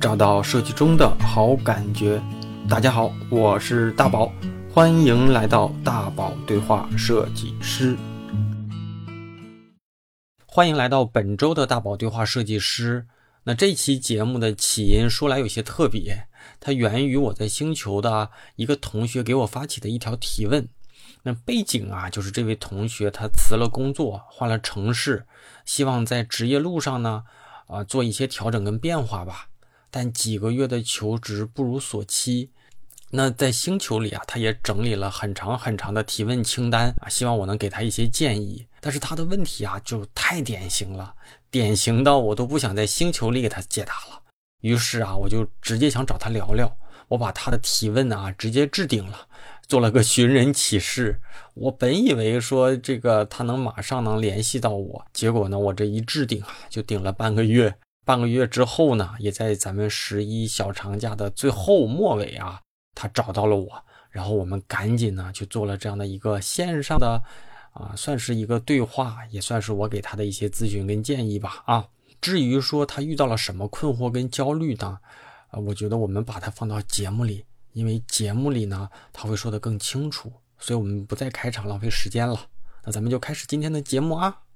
找到设计中的好感觉。大家好，我是大宝，欢迎来到大宝对话设计师。欢迎来到本周的大宝对话设计师。那这期节目的起因说来有些特别，它源于我在星球的一个同学给我发起的一条提问。那背景啊，就是这位同学他辞了工作，换了城市，希望在职业路上呢，啊，做一些调整跟变化吧。但几个月的求职不如所期。那在星球里啊，他也整理了很长很长的提问清单啊，希望我能给他一些建议。但是他的问题啊，就太典型了，典型到我都不想在星球里给他解答了。于是啊，我就直接想找他聊聊。我把他的提问啊，直接置顶了。做了个寻人启事，我本以为说这个他能马上能联系到我，结果呢，我这一置顶啊，就顶了半个月。半个月之后呢，也在咱们十一小长假的最后末尾啊，他找到了我，然后我们赶紧呢去做了这样的一个线上的啊，算是一个对话，也算是我给他的一些咨询跟建议吧啊。至于说他遇到了什么困惑跟焦虑呢？啊，我觉得我们把它放到节目里。因为节目里呢，他会说的更清楚，所以我们不再开场浪费时间了。那咱们就开始今天的节目啊。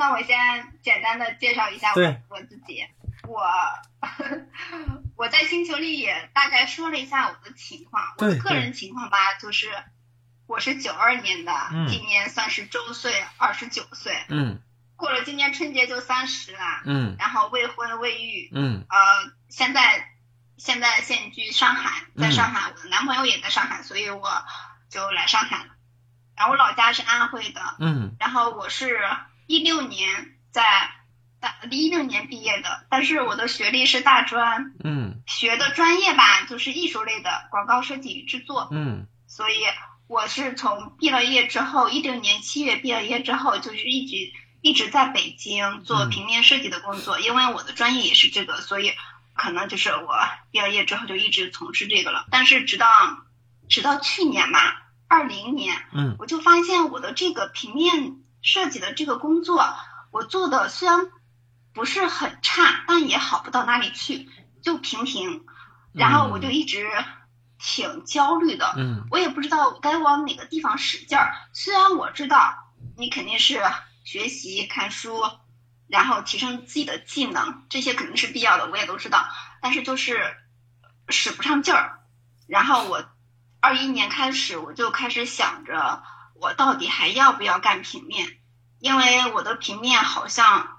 那我先简单的介绍一下我我自己。我 我在星球里也大概说了一下我的情况，我的个人情况吧，就是我是九二年的，今年算是周岁，二十九岁。嗯。过了今年春节就三十了。嗯。然后未婚未育。嗯。呃，现在。现在现居上海，在上海，我的男朋友也在上海，所以我就来上海了。然后我老家是安徽的，嗯。然后我是一六年在大一六年毕业的，但是我的学历是大专，嗯。学的专业吧，就是艺术类的广告设计与制作，嗯。所以我是从毕了业之后，一六年七月毕了业之后，就是一直一直在北京做平面设计的工作，因为我的专业也是这个，所以。可能就是我毕了业之后就一直从事这个了，但是直到直到去年嘛，二零年，嗯，我就发现我的这个平面设计的这个工作，我做的虽然不是很差，但也好不到哪里去，就平平，然后我就一直挺焦虑的，嗯，我也不知道该往哪个地方使劲儿。虽然我知道你肯定是学习看书。然后提升自己的技能，这些肯定是必要的，我也都知道。但是就是使不上劲儿。然后我二一年开始，我就开始想着，我到底还要不要干平面？因为我的平面好像，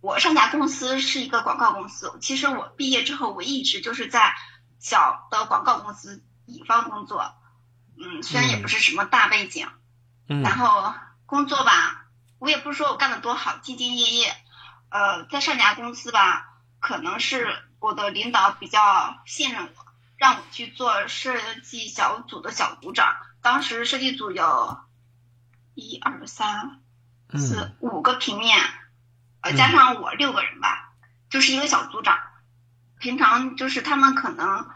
我上家公司是一个广告公司。其实我毕业之后，我一直就是在小的广告公司乙方工作。嗯，虽然也不是什么大背景。嗯。然后工作吧。我也不是说我干的多好，兢兢业业，呃，在上家公司吧，可能是我的领导比较信任我，让我去做设计小组的小组长。当时设计组有一二三四五个平面，呃，加上我六个人吧，就是一个小组长。平常就是他们可能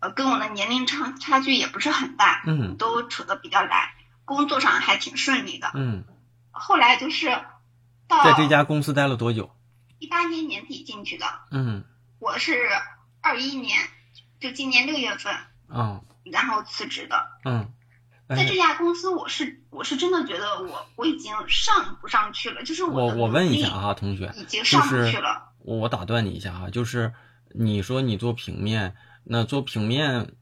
呃跟我的年龄差差距也不是很大，嗯，都处的比较来，工作上还挺顺利的，嗯。后来就是到在这家公司待了多久？一八年年底进去的。嗯，我是二一年，就今年六月份，嗯，然后辞职的。嗯，在这家公司，我是我是真的觉得我我已经上不上去了，就是我我问一下啊，同学，已经上不去了。我我打断你一下啊，就是你说你做平面，那做平面。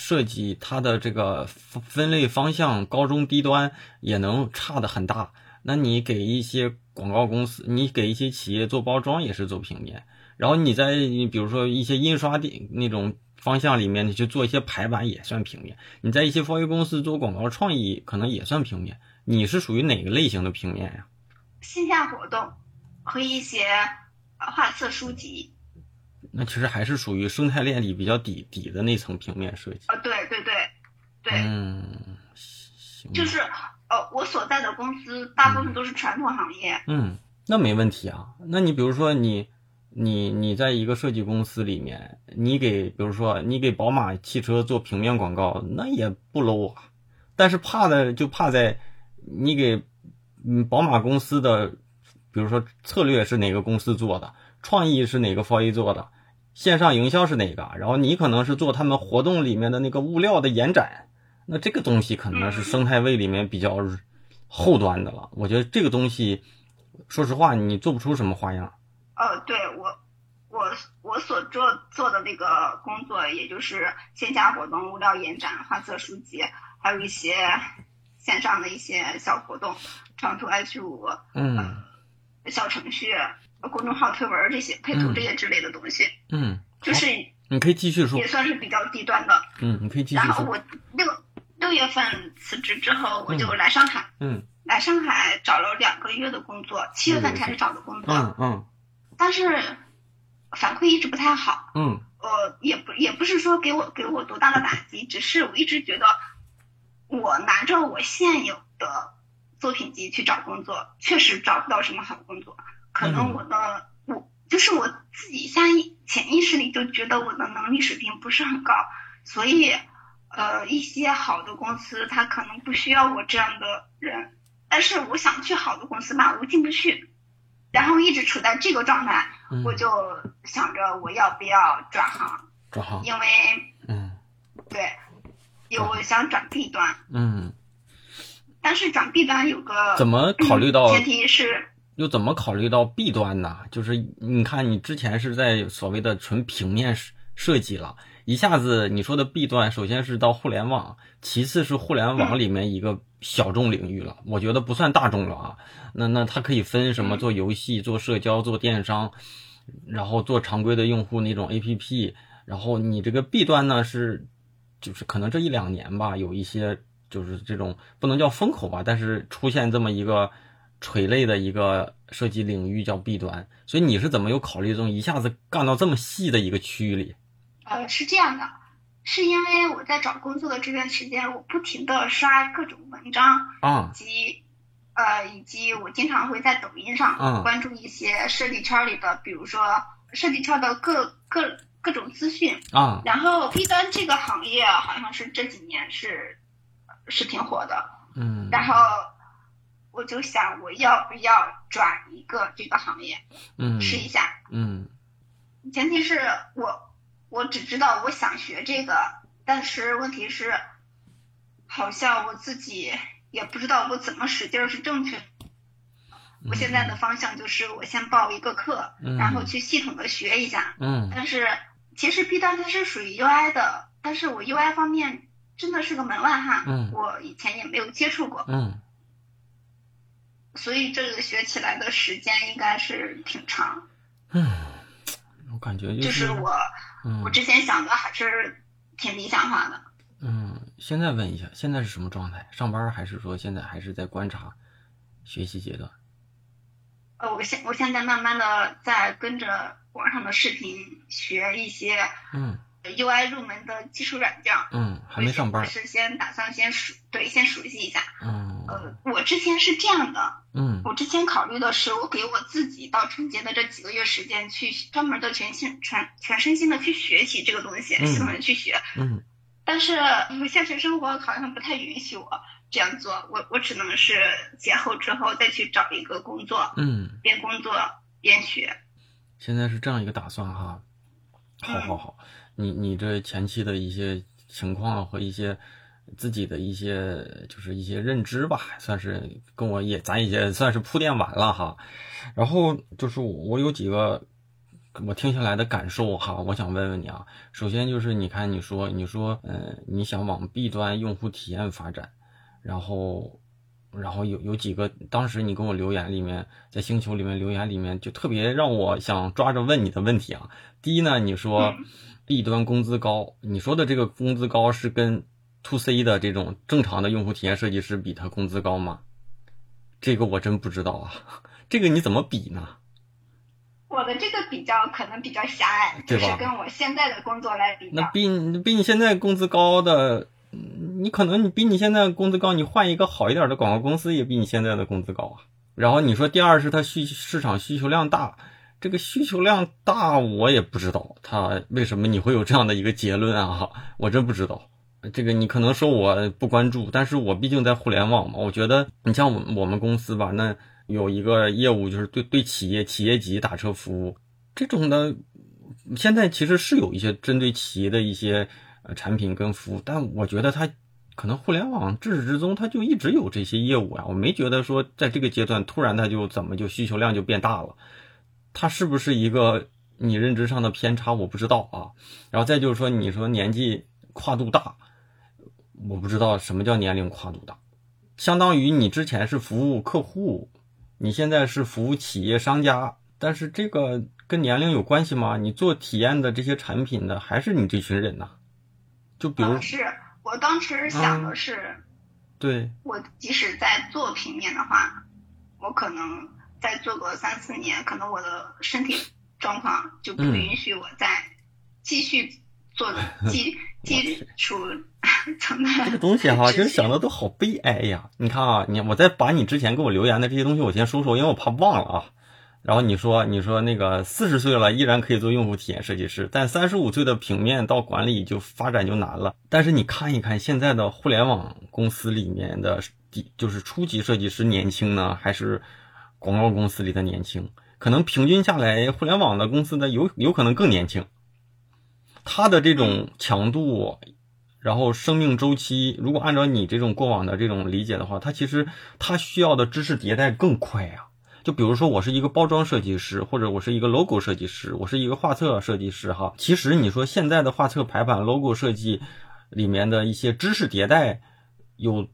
设计它的这个分类方向，高中低端也能差的很大。那你给一些广告公司，你给一些企业做包装也是做平面，然后你在你比如说一些印刷店那种方向里面，你去做一些排版也算平面。你在一些 4A 公司做广告创意，可能也算平面。你是属于哪个类型的平面呀？线下活动和一些画册书籍。那其实还是属于生态链里比较底底的那层平面设计啊，对对对，对，嗯，行，就是呃，我所在的公司大部分都是传统行业，嗯，那没问题啊。那你比如说你你你在一个设计公司里面，你给比如说你给宝马汽车做平面广告，那也不 low 啊。但是怕的就怕在你给嗯宝马公司的，比如说策略是哪个公司做的。创意是哪个 4A 做的？线上营销是哪个，然后你可能是做他们活动里面的那个物料的延展，那这个东西可能是生态位里面比较后端的了。我觉得这个东西，说实话，你做不出什么花样。呃，对我，我我所做做的那个工作，也就是线下活动、物料延展、画册书籍，还有一些线上的一些小活动，长图 H 五，嗯小程序、公众号推文这些配图这些之类的东西，嗯，就是你可以继续说也。算是比较低端的。嗯，你可以继续说。然后我六六月份辞职之后，我就来上海，嗯来上海找了两个月的工作，七月份开始找的工作，嗯嗯但是反馈一直不太好。嗯呃，也不也不是说给我给我多大的打击，只是我一直觉得，我拿着我现有的作品集去找工作，确实找不到什么好工作。可能我的、我就是我自己下意潜意识里就觉得我的能力水平不是很高，所以呃一些好的公司它可能不需要我这样的人，但是我想去好的公司吧，我进不去，然后一直处在这个状态。嗯，我就想着我要不要转行，转行。因为嗯对，有我想转 B 端，嗯，但是转 B 端有个怎么考虑到前提是又怎么考虑到 B 端呢？就是你看，你之前是在所谓的纯平面设设计了，一下子你说的 B 端，首先是到互联网，其次是互联网里面一个小众领域了，我觉得不算大众了啊。那那它可以分什么做游戏、做社交、做电商，然后做常规的用户那种 APP，然后你这个弊端呢是，就是可能这一两年吧，有一些就是这种不能叫风口吧，但是出现这么一个。垂类的一个设计领域叫弊端，所以你是怎么有考虑这种一下子干到这么细的一个区域里？呃是这样的，是因为我在找工作的这段时间，我不停的刷各种文章，啊以及呃以及我经常会在抖音上嗯关注一些设计圈里的，比如说设计圈的各各各种资讯，啊。然后 B 端这个行业好像是这几年是是挺火的，嗯。然后我就想我要不要转一个这个行业嗯试一下，嗯。前提是我我只知道我想学这个，但是问题是好像我自己也不知道我怎么使劲儿是正确的。我现在的方向就是我先报一个课，嗯。然后去系统的学一下，嗯。但是其实 B 端它是属于 UI 的，但是我 UI 方面真的是个门外汉，嗯。我以前也没有接触过，嗯。所以这个学起来的时间应该是挺长。嗯，我感觉就是是我嗯我之前想的还是挺理想化的。嗯，现在问一下，现在是什么状态？上班还是说现在还是在观察学习阶段？呃，我现我现在慢慢的在跟着网上的视频学一些嗯 UI 入门的基础软件。嗯，还没上班我。是先打算先熟对先熟悉一下。嗯呃，我之前是这样的，嗯我之前考虑的是，我给我自己到春节的这几个月时间，去专门的全心全全身心的去学习这个东西，嗯系统的去学。嗯但是呃现实生活好像不太允许我这样做，我我只能是节后之后再去找一个工作，嗯，边工作边学。现在是这样一个打算哈。好好好，你你这前期的一些情况和一些自己的一些就是一些认知吧，算是跟我也咱也算是铺垫完了哈。然后就是我有几个我听下来的感受哈，我想问问你啊。首先就是你看你说你说嗯你想往 B 端用户体验发展，然后。然后有有几个，当时你跟我留言里面，在星球里面留言里面，就特别让我想抓着问你的问题啊。第一呢，你说 B 端工资高，你说的这个工资高是跟 to C 的这种正常的用户体验设计师比，他工资高吗？这个我真不知道啊，这个你怎么比呢？我的这个比较可能比较狭隘，就是跟我现在的工作来比较。那比你比你现在工资高的，嗯你可能你比你现在工资高，你换一个好一点的广告公司也比你现在的工资高啊。然后你说第二是它需市场需求量大，这个需求量大我也不知道它为什么你会有这样的一个结论啊，我真不知道。这个你可能说我不关注，但是我毕竟在互联网嘛，我觉得你像我我们公司吧，那有一个业务就是对对企业企业级打车服务这种的，现在其实是有一些针对企业的一些呃产品跟服务，但我觉得它可能互联网至始至终它就一直有这些业务啊，我没觉得说在这个阶段突然它就怎么就需求量就变大了，它是不是一个你认知上的偏差我不知道啊。然后再就是说你说年纪跨度大，我不知道什么叫年龄跨度大，相当于你之前是服务客户，你现在是服务企业商家，但是这个。跟年龄有关系吗？你做体验的这些产品的还是你这群人呢？就比如，是我当时想的是，对，我即使在做平面的话，我可能再做个三四年，可能我的身体状况就不允许我再继续做基基础。这个东西哈，就是想的都好悲哀呀！你看啊，你我再把你之前给我留言的这些东西我先说说，因为我怕忘了啊。然后你说，你说那个四十岁了依然可以做用户体验设计师，但三十五岁的平面到管理就发展就难了。但是你看一看现在的互联网公司里面的，就是初级设计师年轻呢，还是广告公司里的年轻？可能平均下来，互联网的公司呢有有可能更年轻。它的这种强度，然后生命周期，如果按照你这种过往的这种理解的话，它其实它需要的知识迭代更快呀。就比如说，我是一个包装设计师，或者我是一个 logo 设计师，我是一个画册设计师，哈。其实你说现在的画册排版、logo 设计里面的一些知识迭代有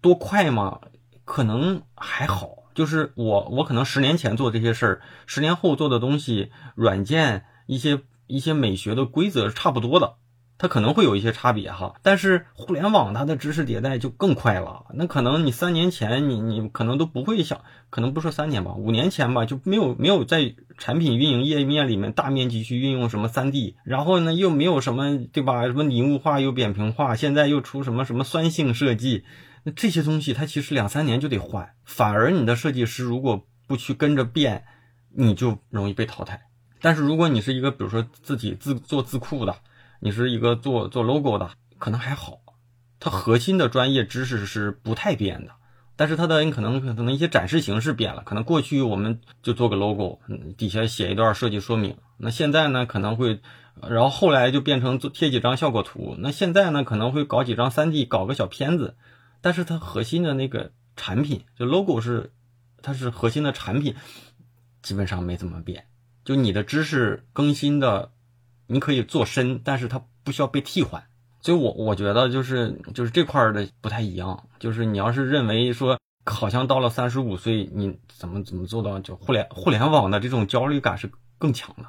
多快吗？可能还好。就是我，我可能十年前做这些事儿，十年后做的东西，软件一些一些美学的规则是差不多的。它可能会有一些差别哈，但是互联网它的知识迭代就更快了。那可能你三年前你你可能都不会想，可能不说三年吧，五年前吧就没有没有在产品运营页面里面大面积去运用什么三 D，然后呢又没有什么对吧？什么拟物化又扁平化，现在又出什么什么酸性设计，那这些东西它其实两三年就得换，反而你的设计师如果不去跟着变，你就容易被淘汰。但是如果你是一个比如说自己自做字库的。你是一个做做 logo 的，可能还好，它核心的专业知识是不太变的，但是它的你可能可能一些展示形式变了，可能过去我们就做个 logo，底下写一段设计说明，那现在呢可能会，然后后来就变成做贴几张效果图，那现在呢可能会搞几张 3D，搞个小片子，但是它核心的那个产品就 logo 是，它是核心的产品，基本上没怎么变，就你的知识更新的。你可以做深，但是它不需要被替换，所以我我觉得就是就是这块的不太一样。就是你要是认为说，好像到了三十五岁，你怎么怎么做到就互联互联网的这种焦虑感是更强的，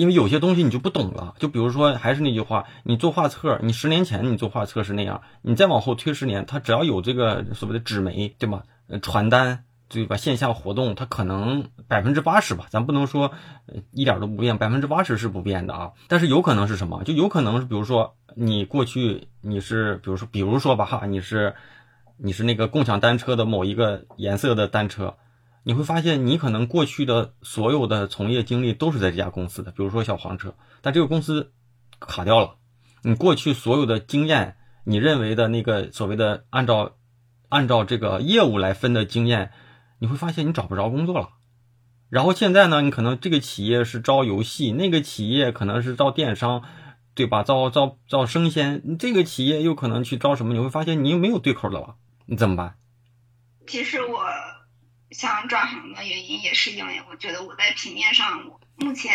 因为有些东西你就不懂了。就比如说，还是那句话，你做画册，你十年前你做画册是那样，你再往后推十年，它只要有这个所谓的纸媒，对吧？呃，传单。对吧？线下活动它可能百分之八十吧，咱不能说一点都不变，百分之八十是不变的啊。但是有可能是什么？就有可能是，比如说你过去你是，比如说，比如说吧哈，你是你是那个共享单车的某一个颜色的单车，你会发现你可能过去的所有的从业经历都是在这家公司的，比如说小黄车，但这个公司卡掉了，你过去所有的经验，你认为的那个所谓的按照按照这个业务来分的经验。你会发现你找不着工作了，然后现在呢，你可能这个企业是招游戏，那个企业可能是招电商，对吧？招招招生鲜，这个企业又可能去招什么？你会发现你又没有对口的了，你怎么办？其实我想转行的原因也是因为我觉得我在平面上目前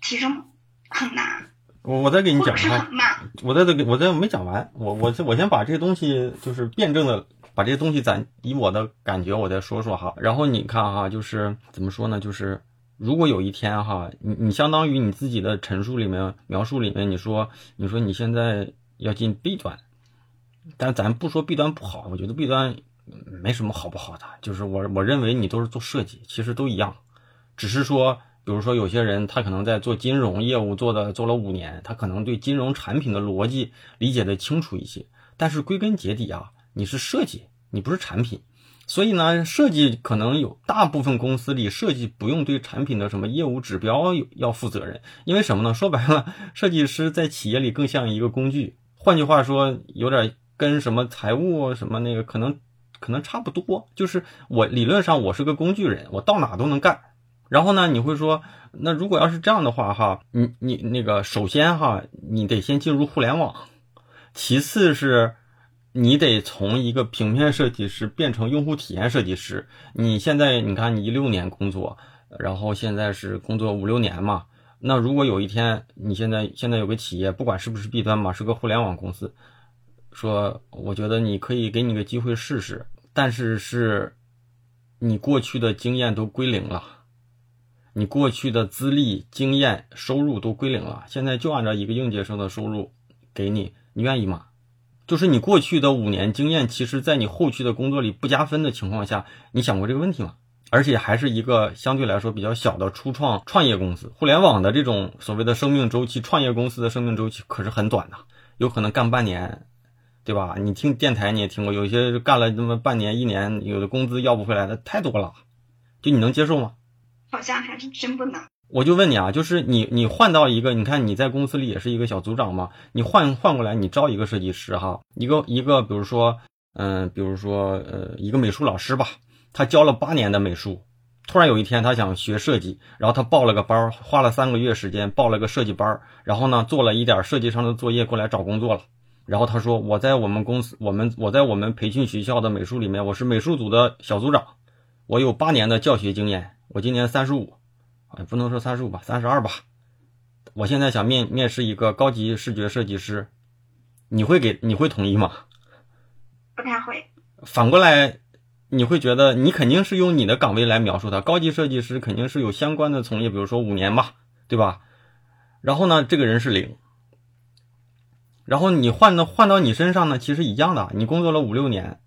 提升很难。我我再给你讲哈，我再再给我再没讲完，我我我先把这些东西就是辩证的。把这些东西咱以我的感觉，我再说说哈。然后你看哈，就是怎么说呢？就是如果有一天哈，你你相当于你自己的陈述里面描述里面，你说你说你现在要进 B 端，但咱不说 B 端不好，我觉得 B 端没什么好不好的。就是我我认为你都是做设计，其实都一样，只是说，比如说有些人他可能在做金融业务做的做了五年，他可能对金融产品的逻辑理解的清楚一些，但是归根结底啊。你是设计，你不是产品，所以呢，设计可能有大部分公司里设计不用对产品的什么业务指标要负责任，因为什么呢？说白了，设计师在企业里更像一个工具，换句话说，有点跟什么财务什么那个可能可能差不多，就是我理论上我是个工具人，我到哪都能干，然后呢，你会说，那如果要是这样的话，哈，你你那个首先哈，你得先进入互联网，其次是，你得从一个平面设计师变成用户体验设计师。你现在你看，你一六年工作，然后现在是工作五六年嘛。那如果有一天，你现在现在有个企业，不管是不是 B 端嘛，是个互联网公司，说我觉得你可以给你个机会试试，但是是，你过去的经验都归零了，你过去的资历、经验、收入都归零了，现在就按照一个应届生的收入给你，你愿意吗？就是你过去的五年经验，其实在你后续的工作里不加分的情况下，你想过这个问题吗？而且还是一个相对来说比较小的初创创业公司，互联网的这种所谓的生命周期，创业公司的生命周期可是很短的，有可能干半年，对吧？你听电台你也听过，有些干了那么半年、一年，有的工资要不回来的太多了，就你能接受吗？好像还是真不能。我就问你啊，就是你你换到一个，你看你在公司里也是一个小组长嘛，你换换过来，你招一个设计师哈，一个一个，比如说，嗯，比如说呃，一个美术老师吧。他教了八年的美术，突然有一天他想学设计，然后他报了个班，花了三个月时间报了个设计班，然后呢做了一点设计上的作业过来找工作了。然后他说我在我们公司，我们我在我们培训学校的美术里面，我是美术组的小组长，我有八年的教学经验，我今年三十五，哎不能说三十五吧，三十二吧。我现在想面面试一个高级视觉设计师，你会给你会同意吗？不太会。反过来。你会觉得你肯定是用你的岗位来描述他，高级设计师肯定是有相关的从业，比如说五年吧，对吧？然后呢，这个人是零，然后你换到换到你身上呢，其实一样的，你工作了五六年，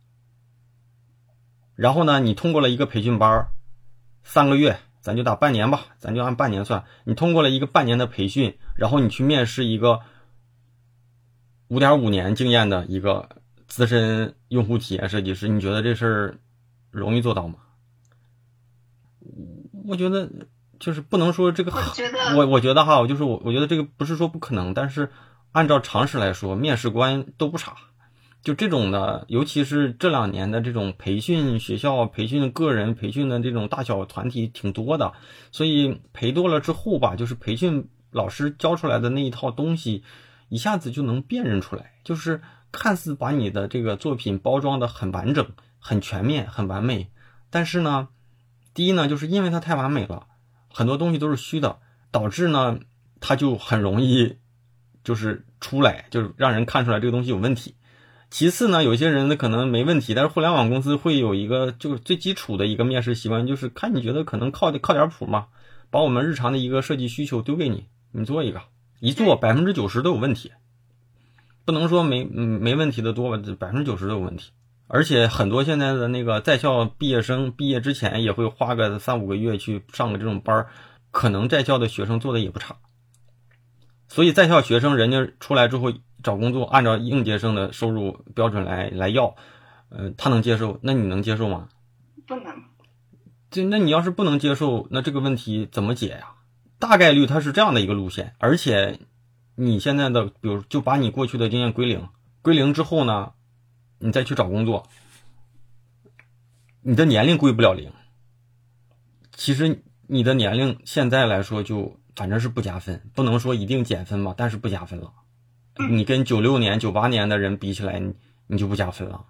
然后呢，你通过了一个培训班，三个月，咱就打半年吧，咱就按半年算，你通过了一个半年的培训，然后你去面试一个五点五年经验的一个资深用户体验设计师，你觉得这事儿？容易做到吗？我觉得就是不能说这个，我我觉得哈，我就是我，我觉得这个不是说不可能，但是按照常识来说，面试官都不傻。就这种的，尤其是这两年的这种培训学校、培训个人、培训的这种大小团体挺多的，所以培多了之后吧，就是培训老师教出来的那一套东西，一下子就能辨认出来，就是看似把你的这个作品包装的很完整。很全面，很完美，但是呢，第一呢，就是因为它太完美了，很多东西都是虚的，导致呢，它就很容易就是出来，就是让人看出来这个东西有问题。其次呢，有些人呢可能没问题，但是互联网公司会有一个就是最基础的一个面试习惯，就是看你觉得可能靠靠点谱嘛，把我们日常的一个设计需求丢给你，你做一个，一做百分之九十都有问题，不能说没嗯没问题的多吧，百分之九十都有问题。而且很多现在的那个在校毕业生毕业之前也会花个三五个月去上个这种班儿，可能在校的学生做的也不差。所以在校学生人家出来之后找工作，按照应届生的收入标准来来要，呃，他能接受？那你能接受吗？不能。这那你要是不能接受，那这个问题怎么解呀？大概率它是这样的一个路线，而且你现在的比如就把你过去的经验归零，归零之后呢？你再去找工作，你的年龄归不了零。其实你的年龄现在来说就反正是不加分，不能说一定减分吧，但是不加分了。你跟九六年、九八年的人比起来，你你就不加分了。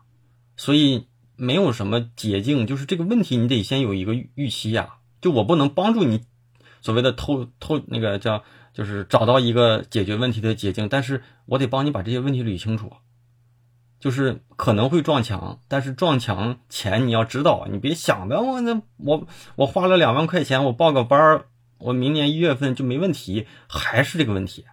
所以没有什么捷径，就是这个问题你得先有一个预期呀。就我不能帮助你所谓的偷偷那个叫就是找到一个解决问题的捷径，但是我得帮你把这些问题捋清楚。就是可能会撞墙，但是撞墙前你要知道，你别想的我那我我花了两万块钱，我报个班儿，我明年一月份就没问题，还是这个问题。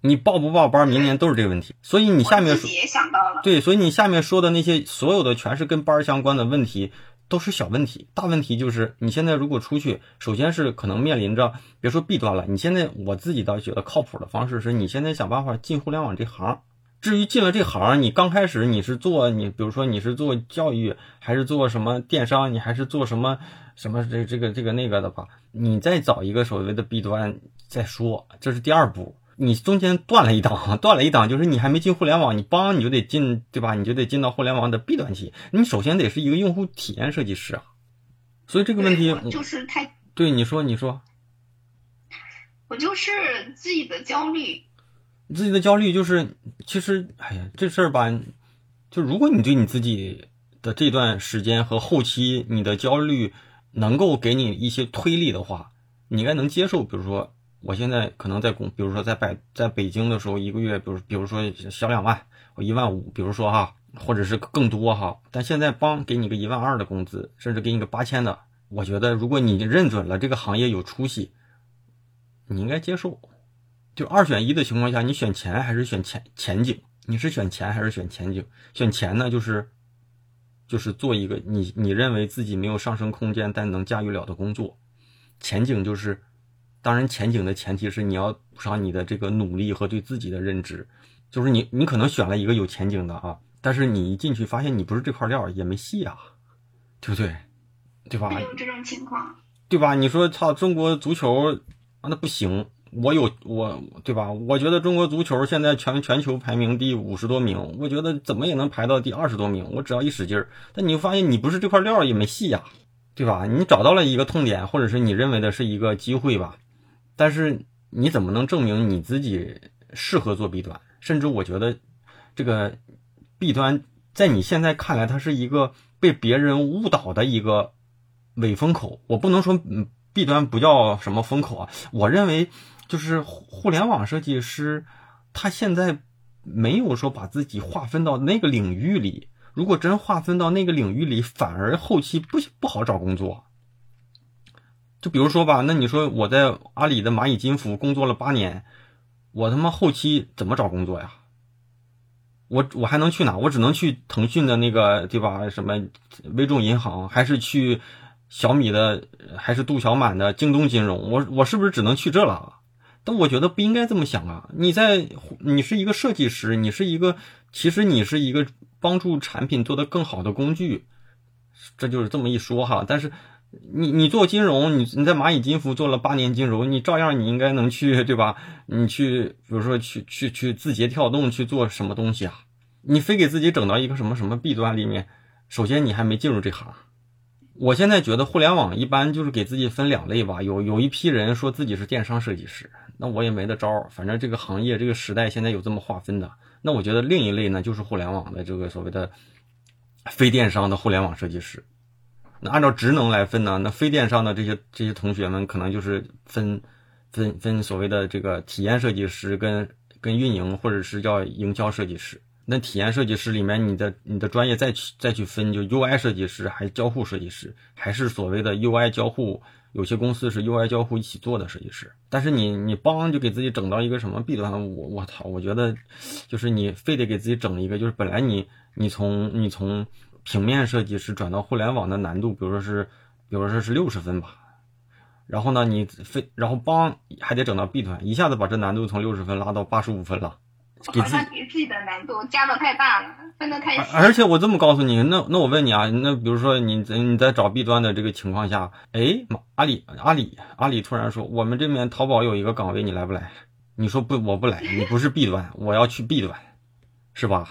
你报不报班，明年都是这个问题。所以你下面也想到了，对，所以你下面说的那些所有的全是跟班相关的问题，都是小问题。大问题就是你现在如果出去，首先是可能面临着别说弊端了。你现在我自己倒觉得靠谱的方式是你现在想办法进互联网这行。至于进了这行，你刚开始你是做你，比如说你是做教育，还是做什么电商，你还是做什么什么这这个这个那个的吧？你再找一个所谓的弊端再说，这是第二步。你中间断了一档，断了一档，就是你还没进互联网，你帮你就得进，对吧？你就得进到互联网的弊端去。你首先得是一个用户体验设计师啊。所以这个问题就是太对，你说，你说，我就是自己的焦虑，自己的焦虑就是，其实，哎呀，这事儿吧，就如果你对你自己的这段时间和后期你的焦虑能够给你一些推力的话，你应该能接受。比如说，我现在可能在工，比如说在北在北京的时候，一个月，比如比如说小两万，我一万五，比如说哈，或者是更多哈，但现在帮给你个一万二的工资，甚至给你个八千的，我觉得如果你认准了这个行业有出息，你应该接受。就二选一的情况下，你选钱还是选前前景？你是选钱还是选前景？选钱呢，就是就是做一个你你认为自己没有上升空间但能驾驭了的工作。前景就是，当然前景的前提是你要补上你的这个努力和对自己的认知。就是你你可能选了一个有前景的啊，但是你一进去发现你不是这块料也没戏啊，对不对？对吧？有这种情况。对吧？你说操，中国足球啊，那不行。我有我对吧？我觉得中国足球现在全全球排名第五十多名，我觉得怎么也能排到第二十多名。我只要一使劲儿，但你发现你不是这块料也没戏呀、对吧？你找到了一个痛点，或者是你认为的是一个机会吧，但是你怎么能证明你自己适合做 B 端？甚至我觉得这个 B 端在你现在看来，它是一个被别人误导的一个伪风口。我不能说嗯 B 端不叫什么风口啊，我认为就是互联网设计师，他现在没有说把自己划分到那个领域里。如果真划分到那个领域里，反而后期不不好找工作。就比如说吧，那你说我在阿里的蚂蚁金服工作了八年，我他妈后期怎么找工作呀？我我还能去哪？我只能去腾讯的那个对吧？什么微众银行，还是去小米的，还是杜小满的京东金融？我我是不是只能去这了？但我觉得不应该这么想啊！你在你是一个设计师，你是一个，其实你是一个帮助产品做得更好的工具，这就是这么一说哈。但是你你做金融，你你在蚂蚁金服做了八年金融，你照样你应该能去对吧？你去比如说去去去字节跳动去做什么东西啊？你非给自己整到一个什么什么弊端里面，首先你还没进入这行。我现在觉得互联网一般就是给自己分两类吧，有有一批人说自己是电商设计师，那我也没得招儿，反正这个行业这个时代现在有这么划分的。那我觉得另一类呢，就是互联网的这个所谓的非电商的互联网设计师。那按照职能来分呢，那非电商的这些这些同学们可能就是分分分所谓的这个体验设计师跟跟运营或者是叫营销设计师。那体验设计师里面，你的你的专业再去再去分，就 UI 设计师还是交互设计师，还是所谓的 UI 交互？有些公司是 UI 交互一起做的设计师。但是你你帮就给自己整到一个什么弊端，我我操！我觉得就是你非得给自己整一个，就是本来你你从你从平面设计师转到互联网的难度，比如说是比如说是六十分吧，然后呢你非然后帮还得整到 B 端，一下子把这难度从六十分拉到八十五分了。给自己好像给自己的难度加的太大了，分的太细。而且我这么告诉你，那那我问你啊，那比如说你在你在找 B 端的这个情况下，哎，阿里阿里阿里突然说我们这边淘宝有一个岗位，你来不来？你说不，我不来，你不是 B 端，我要去 B 端，是吧？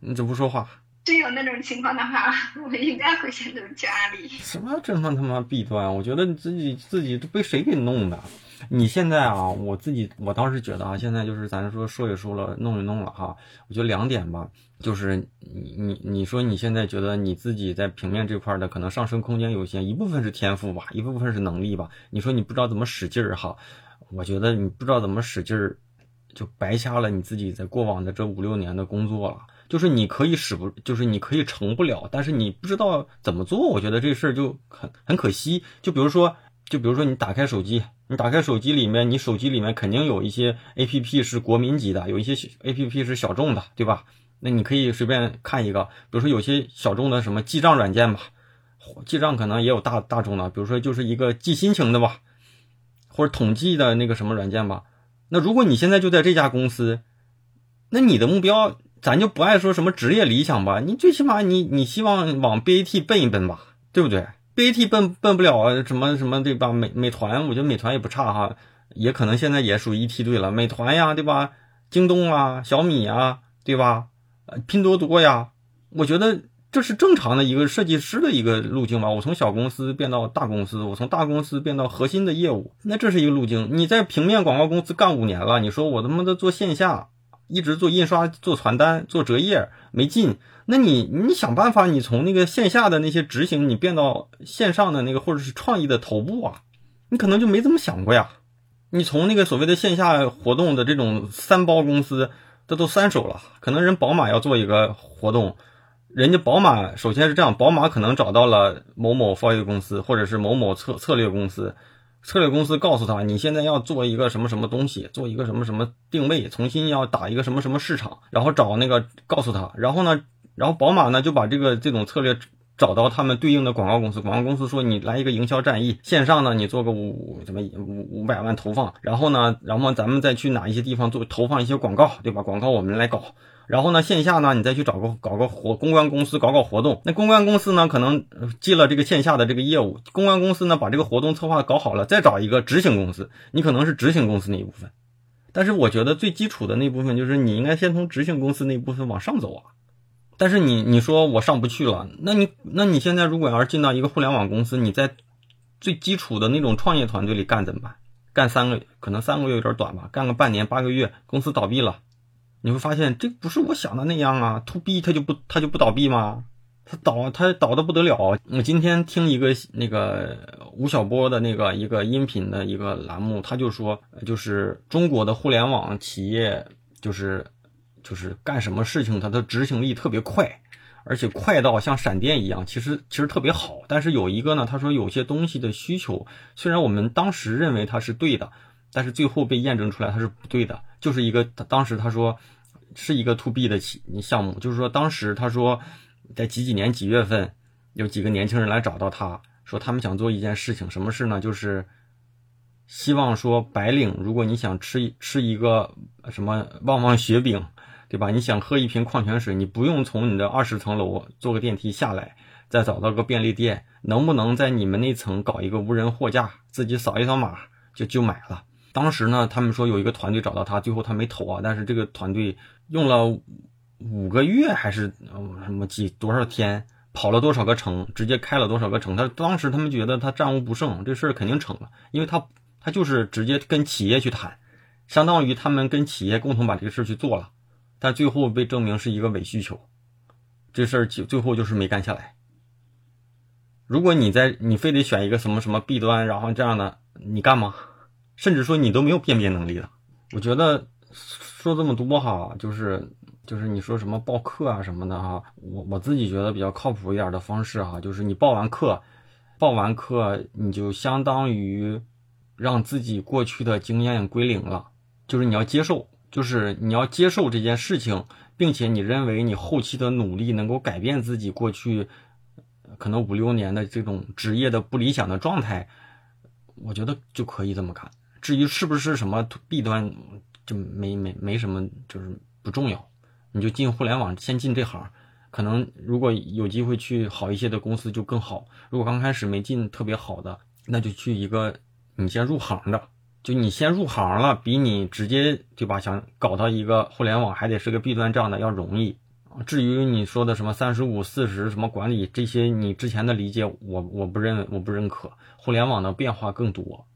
你怎么不说话？真有那种情况的话，我应该会选择去阿里。什么这么他妈弊端？我觉得你自己自己都被谁给弄的？你现在啊，我自己我当时觉得啊，现在就是咱说说也说了，弄也弄了哈。我觉得两点吧，就是你你你说你现在觉得你自己在平面这块的可能上升空间有限，一部分是天赋吧，一部分是能力吧。你说你不知道怎么使劲儿哈，我觉得你不知道怎么使劲儿，就白瞎了你自己在过往的这五六年的工作了。就是你可以使不，就是你可以成不了，但是你不知道怎么做，我觉得这事儿就很很可惜。就比如说，就比如说你打开手机，你打开手机里面，你手机里面肯定有一些 A P P 是国民级的，有一些 A P P 是小众的，对吧？那你可以随便看一个，比如说有些小众的什么记账软件吧，记账可能也有大大众的，比如说就是一个记心情的吧，或者统计的那个什么软件吧。那如果你现在就在这家公司，那你的目标。咱就不爱说什么职业理想吧，你最起码你你希望往 BAT 奔一奔吧，对不对？BAT 奔奔不了啊什么什么对吧？美美团，我觉得美团也不差哈，也可能现在也属于一梯队了。美团呀，对吧？京东啊，小米啊，对吧？呃，拼多多呀，我觉得这是正常的一个设计师的一个路径吧？我从小公司变到大公司，我从大公司变到核心的业务，那这是一个路径。你在平面广告公司干五年了，你说我他妈的做线下，一直做印刷、做传单、做折页没劲，那你你想办法，你从那个线下的那些执行，你变到线上的那个或者是创意的头部啊，你可能就没这么想过呀。你从那个所谓的线下活动的这种三包公司，这都三手了，可能人宝马要做一个活动。人家宝马首先是这样，宝马可能找到了某某 f o 公司，或者是某某策策略公司，策略公司告诉他，你现在要做一个什么什么东西，做一个什么什么定位，重新要打一个什么什么市场，然后找那个告诉他，然后呢，然后宝马呢就把这个这种策略找到他们对应的广告公司，广告公司说你来一个营销战役，线上呢你做个五五什么五五百万投放，然后呢，然后咱们再去哪一些地方做投放一些广告，对吧？广告我们来搞。然后呢，线下呢，你再去找个搞个活公关公司搞搞活动。那公关公司呢，可能记了这个线下的这个业务，公关公司呢把这个活动策划搞好了，再找一个执行公司，你可能是执行公司那一部分。但是我觉得最基础的那部分就是你应该先从执行公司那部分往上走啊。但是你你说我上不去了，那你那你现在如果要是进到一个互联网公司，你在最基础的那种创业团队里干怎么办？干三个可能三个月有点短吧，干个半年八个月，公司倒闭了。你会发现，这不是我想的那样啊！to B 它就不它就不倒闭吗？它倒它倒的不得了。我今天听一个那个吴晓波的那个一个音频的一个栏目，他就说，就是中国的互联网企业，就是就是干什么事情，它的执行力特别快，而且快到像闪电一样。其实其实特别好，但是有一个呢，他说有些东西的需求，虽然我们当时认为它是对的。但是最后被验证出来它是不对的，就是一个他当时他说是一个 to B 的企项目，就是说当时他说在几几年几月份有几个年轻人来找到他说他们想做一件事情，什么事呢？就是希望说白领，如果你想吃吃一个什么旺旺雪饼，对吧？你想喝一瓶矿泉水，你不用从你的二十层楼坐个电梯下来，再找到个便利店，能不能在你们那层搞一个无人货架，自己扫一扫码就就买了？当时呢，他们说有一个团队找到他，最后他没投啊。但是这个团队用了五个月还是什么几多少天，跑了多少个城，直接开了多少个城。他当时他们觉得他战无不胜，这事儿肯定成了，因为他他就是直接跟企业去谈，相当于他们跟企业共同把这个事儿去做了。但最后被证明是一个伪需求，这事儿最最后就是没干下来。如果你在你非得选一个什么什么弊端，然后这样的，你干吗？甚至说你都没有辨别能力了。我觉得说这么多哈，就是就是你说什么报课啊什么的哈，我我自己觉得比较靠谱一点的方式哈，就是你报完课，报完课你就相当于让自己过去的经验归零了，就是你要接受，就是你要接受这件事情，并且你认为你后期的努力能够改变自己过去可能五六年的这种职业的不理想的状态，我觉得就可以这么干。至于是不是什么弊端，就没没没什么，就是不重要。你就进互联网，先进这行，可能如果有机会去好一些的公司就更好。如果刚开始没进特别好的，那就去一个你先入行的，就你先入行了，比你直接对吧？想搞到一个互联网还得是个弊端这样的要容易。至于你说的什么三十五、四十什么管理这些，你之前的理解我我不认我不认可。互联网的变化更多。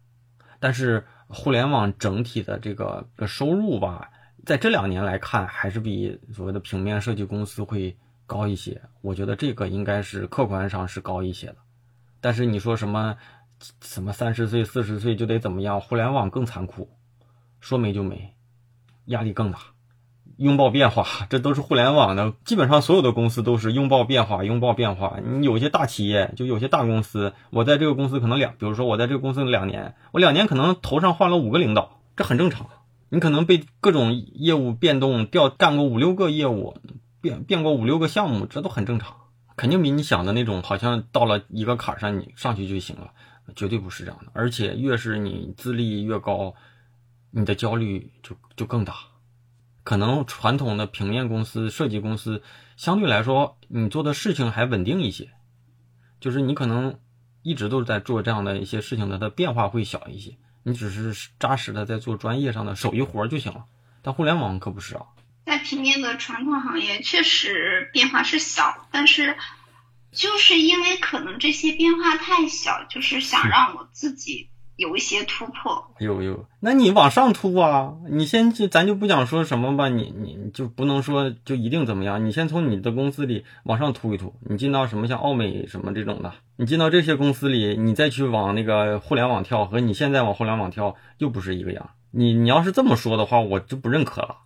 但是互联网整体的这个收入吧，在这两年来看，还是比所谓的平面设计公司会高一些。我觉得这个应该是客观上是高一些的。但是你说什么什么三十岁、四十岁就得怎么样？互联网更残酷，说没就没，压力更大。拥抱变化，这都是互联网的，基本上所有的公司都是拥抱变化，拥抱变化。你有些大企业，就有些大公司，我在这个公司可能两，比如说我在这个公司两年，我两年可能头上换了五个领导，这很正常。你可能被各种业务变动调，干过五六个业务，变变过五六个项目，这都很正常。肯定比你想的那种，好像到了一个坎儿上你上去就行了，绝对不是这样的。而且越是你资历越高，你的焦虑就就更大。可能传统的平面公司、设计公司相对来说，你做的事情还稳定一些，就是你可能一直都是在做这样的一些事情的，它变化会小一些。你只是扎实的在做专业上的手艺活就行了。但互联网可不是啊，在平面的传统行业确实变化是小，但是就是因为可能这些变化太小，就是想让我自己有一些突破。有有，那你往上突啊！你先就咱就不讲说什么吧，你你就不能说就一定怎么样。你先从你的公司里往上突一突，你进到什么像奥美什么这种的，你进到这些公司里，你再去往那个互联网跳，和你现在往互联网跳又不是一个样。你你要是这么说的话，我就不认可了。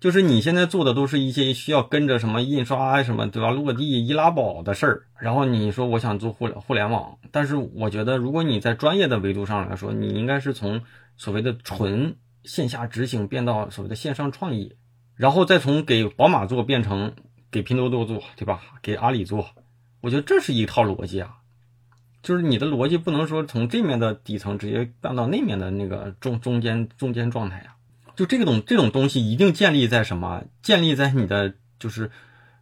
就是你现在做的都是一些需要跟着什么印刷什么对吧，落地易拉宝的事儿。然后你说我想做互联互联网，但是我觉得如果你在专业的维度上来说，你应该是从所谓的纯线下执行变到所谓的线上创意，然后再从给宝马做变成给拼多多做，对吧？给阿里做，我觉得这是一套逻辑啊。就是你的逻辑不能说从这面的底层直接干到那面的那个中中间中间状态呀。就这种这种东西一定建立在什么？建立在你的就是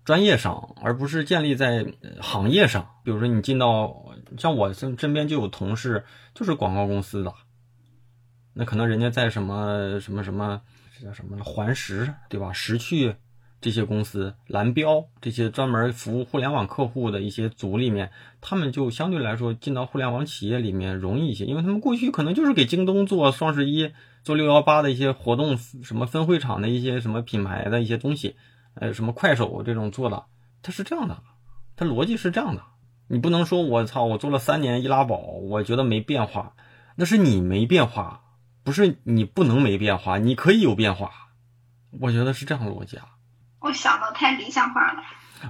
专业上，而不是建立在行业上。比如说你进到像我身身边就有同事就是广告公司的，那可能人家在什么什么什么这叫什么环石对吧？石趣这些公司、蓝标这些专门服务互联网客户的一些组里面，他们就相对来说进到互联网企业里面容易一些，因为他们过去可能就是给京东做双十一。做六幺八的一些活动，什么分会场的一些什么品牌的一些东西，呃，什么快手这种做的，它是这样的，它逻辑是这样的。你不能说我操，我做了三年易拉宝，我觉得没变化，那是你没变化，不是你不能没变化，你可以有变化。我觉得是这样的逻辑啊。我想的太理想化了。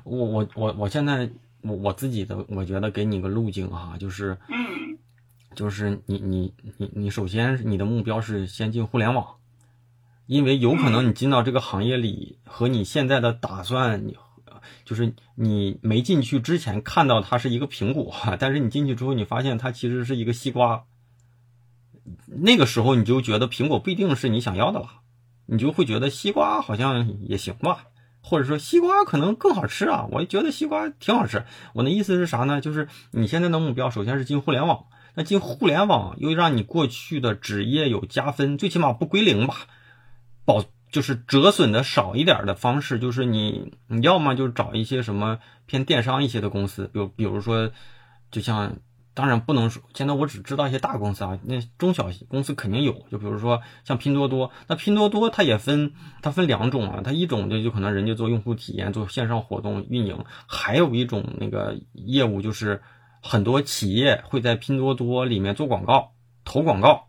我我我我现在我我自己的，我觉得给你个路径啊，就是嗯。就是你你你你首先你的目标是先进互联网，因为有可能你进到这个行业里和你现在的打算，你就是你没进去之前看到它是一个苹果，但是你进去之后你发现它其实是一个西瓜，那个时候你就觉得苹果不一定是你想要的了，你就会觉得西瓜好像也行吧，或者说西瓜可能更好吃啊，我觉得西瓜挺好吃。我的意思是啥呢？就是你现在的目标首先是进互联网。那进互联网又让你过去的职业有加分，最起码不归零吧，保就是折损的少一点的方式，就是你你要么就找一些什么偏电商一些的公司，比如比如说，就像当然不能说，现在我只知道一些大公司啊，那中小公司肯定有，就比如说像拼多多，那拼多多它也分它分两种啊，它一种就就可能人家做用户体验，做线上活动运营，还有一种那个业务就是。很多企业会在拼多多里面做广告、投广告，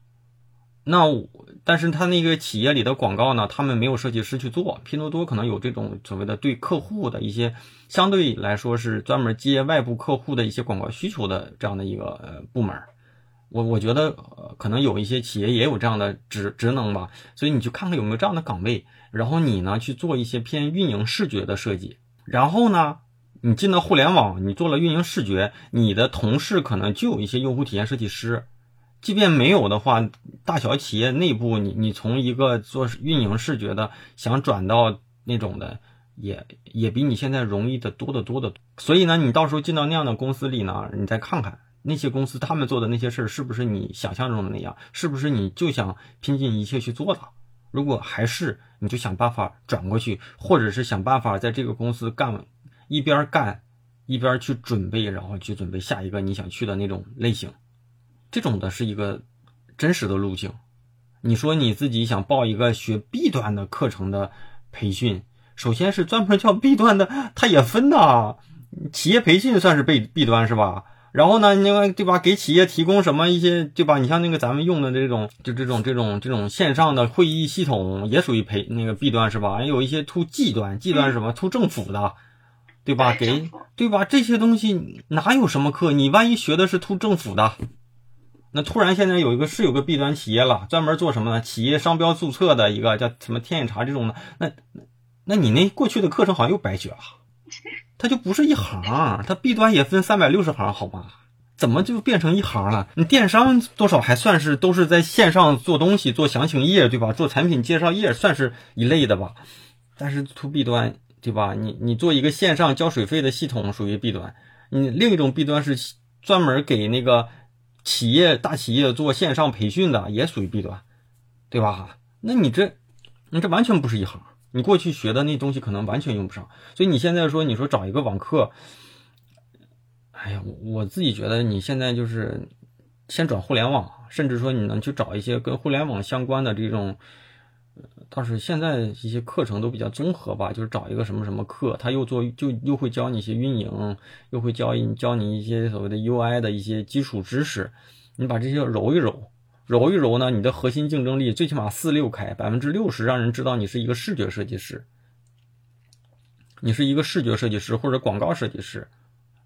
那我但是他那个企业里的广告呢，他们没有设计师去做。拼多多可能有这种所谓的对客户的一些相对来说是专门接外部客户的一些广告需求的这样的一个呃部门。我我觉得可能有一些企业也有这样的职职能吧，所以你去看看有没有这样的岗位，然后你呢去做一些偏运营视觉的设计，然后呢。你进到互联网，你做了运营视觉，你的同事可能就有一些用户体验设计师。即便没有的话，大小企业内部，你你从一个做运营视觉的，想转到那种的，也也比你现在容易的多得多的。所以呢，你到时候进到那样的公司里呢，你再看看那些公司他们做的那些事儿，是不是你想象中的那样？是不是你就想拼尽一切去做的？如果还是，你就想办法转过去，或者是想办法在这个公司干。一边干，一边去准备，然后去准备下一个你想去的那种类型，这种的是一个真实的路径。你说你自己想报一个学 B 端的课程的培训，首先是专门叫 B 端的，它也分的，企业培训算是 B B 端是吧？然后呢，那个对吧？给企业提供什么一些对吧？你像那个咱们用的这种，就这种这种这种线上的会议系统，也属于培那个 B 端是吧？有一些 to G 端，G 端是什么 to 政府的。对吧？给对吧？这些东西哪有什么课？你万一学的是图政府的，那突然现在有一个是有个弊端企业了，专门做什么呢？企业商标注册的一个叫什么天眼查这种的，那那你那过去的课程好像又白学了，它就不是一行，它弊端也分三百六十行，好吗？怎么就变成一行了？你电商多少还算是都是在线上做东西，做详情页对吧？做产品介绍页算是一类的吧，但是 To B 端。对吧？你你做一个线上交水费的系统属于 B 端，你另一种 B 端是专门给那个企业大企业做线上培训的，也属于 B 端，对吧？那你这你这完全不是一行。你过去学的那东西可能完全用不上。所以你现在说，你说找一个网课，哎呀，我我自己觉得你现在就是先转互联网，甚至说你能去找一些跟互联网相关的这种。倒是现在一些课程都比较综合吧，就是找一个什么什么课，他又做就又会教你一些运营，又会教你教你一些所谓的 UI 的一些基础知识，你把这些揉一揉，揉一揉呢，你的核心竞争力最起码四六开，百分之六十让人知道你是一个视觉设计师，你是一个视觉设计师或者广告设计师。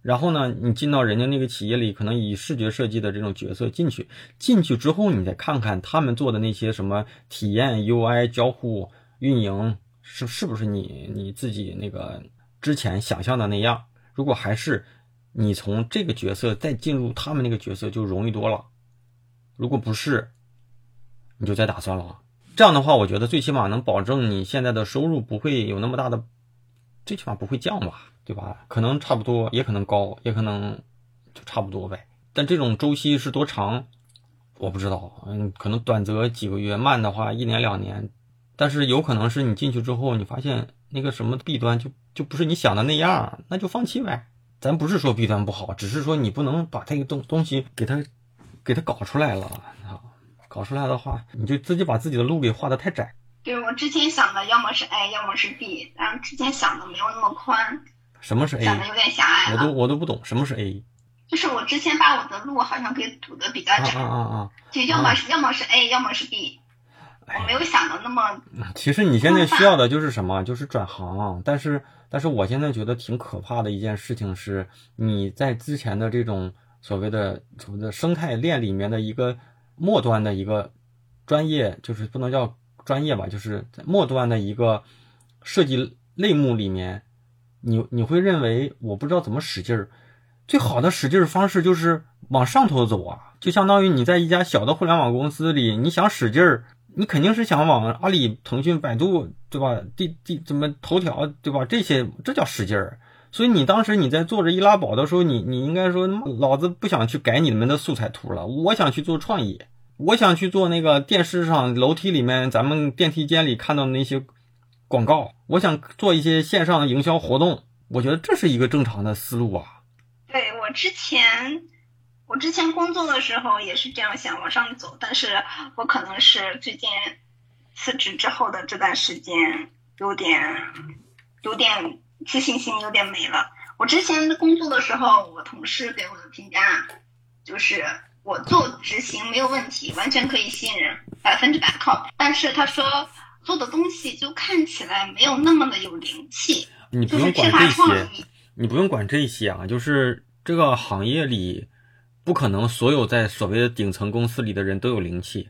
然后呢，你进到人家那个企业里，可能以视觉设计的这种角色进去，进去之后，你再看看他们做的那些什么体验、UI、交互、运营，是是不是你你自己那个之前想象的那样？如果还是你从这个角色再进入他们那个角色，就容易多了。如果不是，你就再打算了。这样的话，我觉得最起码能保证你现在的收入不会有那么大的，最起码不会降吧。对吧？可能差不多，也可能高，也可能就差不多呗。但这种周期是多长，我不知道。嗯，可能短则几个月，慢的话一年两年。但是有可能是你进去之后，你发现那个什么弊端就就不是你想的那样，那就放弃呗。咱不是说弊端不好，只是说你不能把这个东东西给它给它搞出来了啊！搞出来的话，你就自己把自己的路给画的太窄。对我之前想的，要么是 A，要么是 B，然后之前想的没有那么宽。什么是 A？讲的有点狭隘我都我都不懂什么是 A。就是我之前把我的路好像给堵的比较窄。啊啊啊！就要么是要么是 A，要么是 B。我没有想的那么。其实你现在需要的就是什么？就是转行。但是但是我现在觉得挺可怕的一件事情是，你在之前的这种所谓的所谓的生态链里面的一个末端的一个专业，就是不能叫专业吧，就是在末端的一个设计类目里面。你你会认为我不知道怎么使劲儿，最好的使劲儿方式就是往上头走啊，就相当于你在一家小的互联网公司里，你想使劲儿，你肯定是想往阿里、腾讯、百度，对吧？第第怎么头条，对吧？这些这叫使劲儿。所以你当时你在做着易拉宝的时候，你你应该说，老子不想去改你们的素材图了，我想去做创意，我想去做那个电视上楼梯里面，咱们电梯间里看到的那些。广告，我想做一些线上营销活动，我觉得这是一个正常的思路啊。对我之前，我之前工作的时候也是这样想往上走，但是我可能是最近辞职之后的这段时间有点有点自信心有点没了。我之前工作的时候，我同事给我的评价就是我做执行没有问题，完全可以信任，百分之百靠谱。但是他说。做的东西就看起来没有那么的有灵气，你不用管这些，你不用管这些啊。就是这个行业里，不可能所有在所谓的顶层公司里的人都有灵气，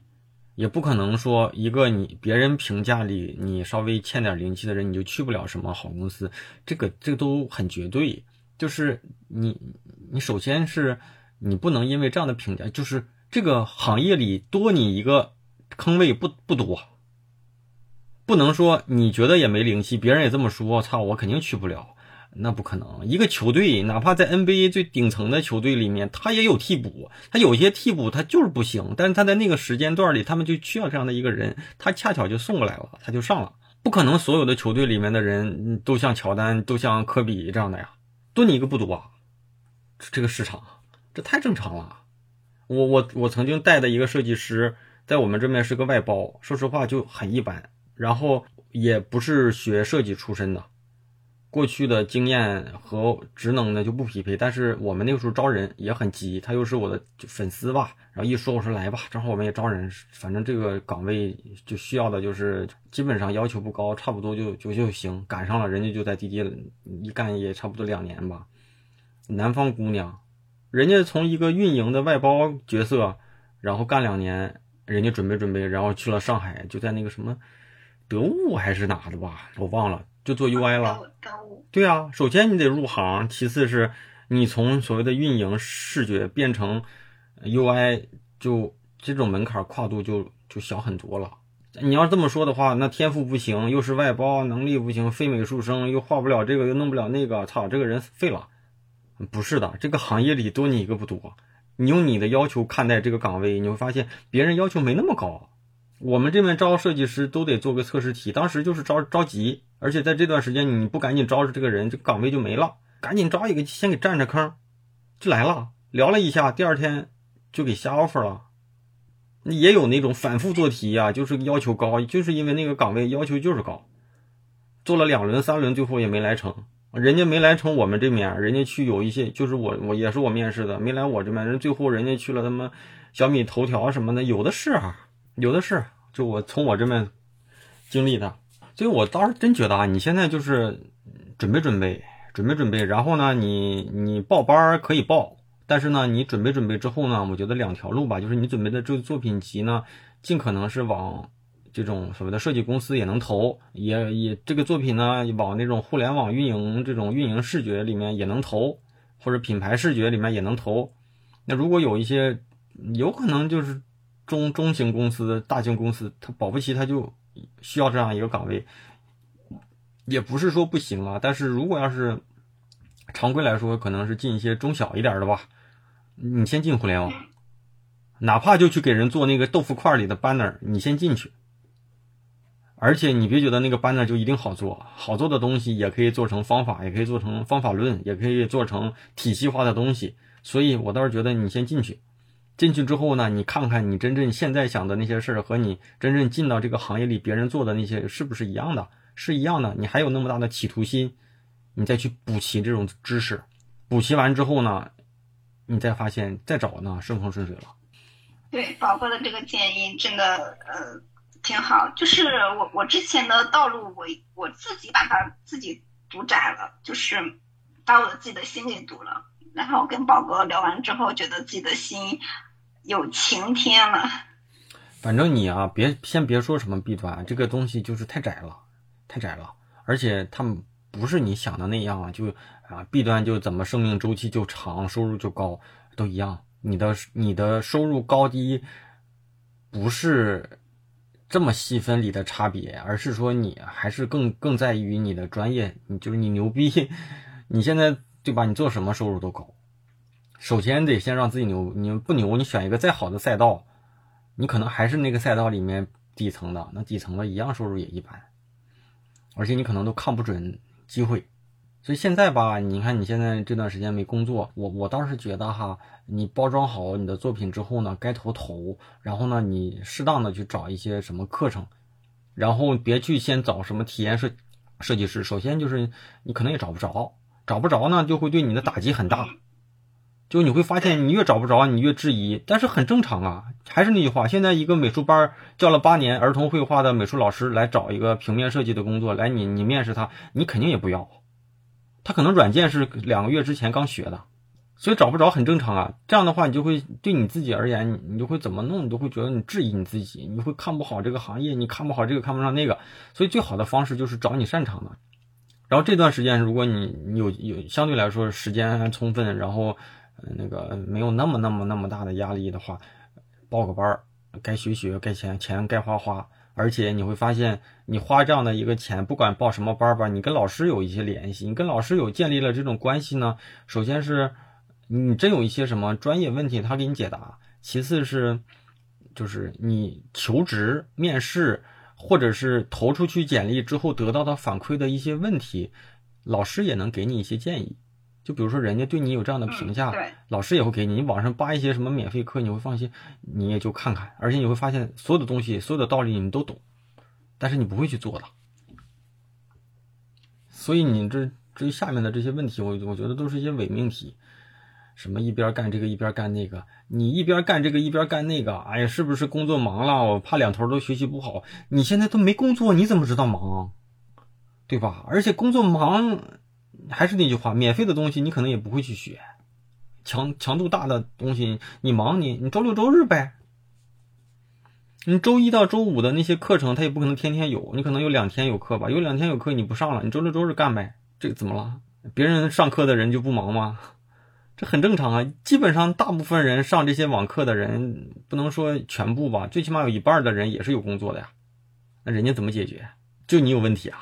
也不可能说一个你别人评价里你稍微欠点灵气的人，你就去不了什么好公司。这个这个都很绝对。就是你你首先是你不能因为这样的评价，就是这个行业里多你一个坑位不不多。不能说你觉得也没灵气，别人也这么说，操，我肯定去不了，那不可能。一个球队，哪怕在 NBA 最顶层的球队里面，他也有替补，他有些替补他就是不行，但是他在那个时间段里，他们就需要这样的一个人，他恰巧就送过来了，他就上了。不可能所有的球队里面的人都像乔丹，都像科比这样的呀，多你一个不多啊？这个市场，这太正常了。我我我曾经带的一个设计师，在我们这边是个外包，说实话就很一般。然后也不是学设计出身的，过去的经验和职能呢就不匹配。但是我们那个时候招人也很急，他又是我的粉丝吧，然后一说我说来吧，正好我们也招人，反正这个岗位就需要的就是基本上要求不高，差不多就就就行。赶上了，人家就在滴滴一干也差不多两年吧。南方姑娘，人家从一个运营的外包角色，然后干两年，人家准备准备，然后去了上海，就在那个什么。得物还是哪的吧，我忘了，就做 UI 了。对啊，首先你得入行，其次是你从所谓的运营视觉变成 UI，就这种门槛跨度就就小很多了。你要这么说的话，那天赋不行，又是外包，能力不行，非美术生又画不了这个，又弄不了那个，操，这个人废了。不是的，这个行业里多你一个不多。你用你的要求看待这个岗位，你会发现别人要求没那么高。我们这边招设计师都得做个测试题，当时就是着着急，而且在这段时间你不赶紧招着这个人，这岗位就没了。赶紧招一个，先给占着坑，就来了。聊了一下，第二天就给下 offer 了。也有那种反复做题啊，就是要求高，就是因为那个岗位要求就是高。做了两轮、三轮，最后也没来成。人家没来成，我们这面人家去有一些，就是我我也是我面试的，没来我这边，人最后人家去了他妈小米头条什么的，有的是啊，有的是。就我从我这边经历的，所以我倒是真觉得啊，你现在就是准备准备，准备准备，然后呢，你你报班可以报，但是呢，你准备准备之后呢，我觉得两条路吧，就是你准备的这个作品集呢，尽可能是往。这种所谓的设计公司也能投，也也这个作品呢，往那种互联网运营这种运营视觉里面也能投，或者品牌视觉里面也能投。那如果有一些有可能就是中中型公司、大型公司，它保不齐它就需要这样一个岗位，也不是说不行啊。但是如果要是常规来说，可能是进一些中小一点的吧，你先进互联网，哪怕就去给人做那个豆腐块里的 banner，你先进去。而且你别觉得那个 banner 就一定好做，好做的东西也可以做成方法，也可以做成方法论，也可以做成体系化的东西。所以我倒是觉得你先进去，进去之后呢，你看看你真正现在想的那些事儿和你真正进到这个行业里别人做的那些是不是一样的？是一样的，你还有那么大的企图心，你再去补齐这种知识，补齐完之后呢，你再发现再找呢顺风顺水了。对宝哥的这个建议真的呃。挺好，就是我我之前的道路，我我自己把它自己堵窄了，就是把我自己的心给堵了。然后跟宝哥聊完之后，觉得自己的心有晴天了。反正你啊，别先别说什么弊端，这个东西就是太窄了，太窄了。而且他们不是你想的那样啊，就啊弊端就怎么生命周期就长，收入就高，都一样。你的你的收入高低不是。这么细分里的差别，而是说你还是更更在于你的专业，你就是你牛逼，你现在对吧？你做什么收入都高。首先得先让自己牛，你不牛，你选一个再好的赛道，你可能还是那个赛道里面底层的，那底层的一样收入也一般，而且你可能都看不准机会。所以现在吧，你看你现在这段时间没工作，我我倒是觉得哈，你包装好你的作品之后呢，该投投，然后呢，你适当的去找一些什么课程，然后别去先找什么体验设设计师，首先就是你可能也找不着，找不着呢就会对你的打击很大，就你会发现你越找不着你越质疑，但是很正常啊，还是那句话，现在一个美术班教了八年儿童绘画的美术老师来找一个平面设计的工作，来你你面试他，你肯定也不要。他可能软件是两个月之前刚学的，所以找不着很正常啊。这样的话，你就会对你自己而言，你就会怎么弄，你都会觉得你质疑你自己，你会看不好这个行业，你看不好这个，看不上那个。所以最好的方式就是找你擅长的。然后这段时间，如果你你有有相对来说时间还充分，然后那个没有那么那么那么大的压力的话，报个班儿，该学学，该钱钱该花花。而且你会发现，你花这样的一个钱，不管报什么班吧，你跟老师有一些联系，你跟老师有建立了这种关系呢。首先是，你真有一些什么专业问题，他给你解答；其次是，就是你求职、面试，或者是投出去简历之后得到的反馈的一些问题，老师也能给你一些建议。就比如说，人家对你有这样的评价，老师也会给你。你网上扒一些什么免费课，你会放心，你也就看看。而且你会发现，所有的东西、所有的道理你都懂，但是你不会去做的。所以你这这下面的这些问题，我我觉得都是一些伪命题。什么一边干这个一边干那个，你一边干这个一边干那个，哎呀，是不是工作忙了？我怕两头都学习不好。你现在都没工作，你怎么知道忙？对吧？而且工作忙。还是那句话，免费的东西你可能也不会去学，强强度大的东西你忙你你周六周日呗，你周一到周五的那些课程他也不可能天天有，你可能有两天有课吧，有两天有课你不上了，你周六周日干呗，这怎么了？别人上课的人就不忙吗？这很正常啊，基本上大部分人上这些网课的人，不能说全部吧，最起码有一半的人也是有工作的呀，那人家怎么解决？就你有问题啊？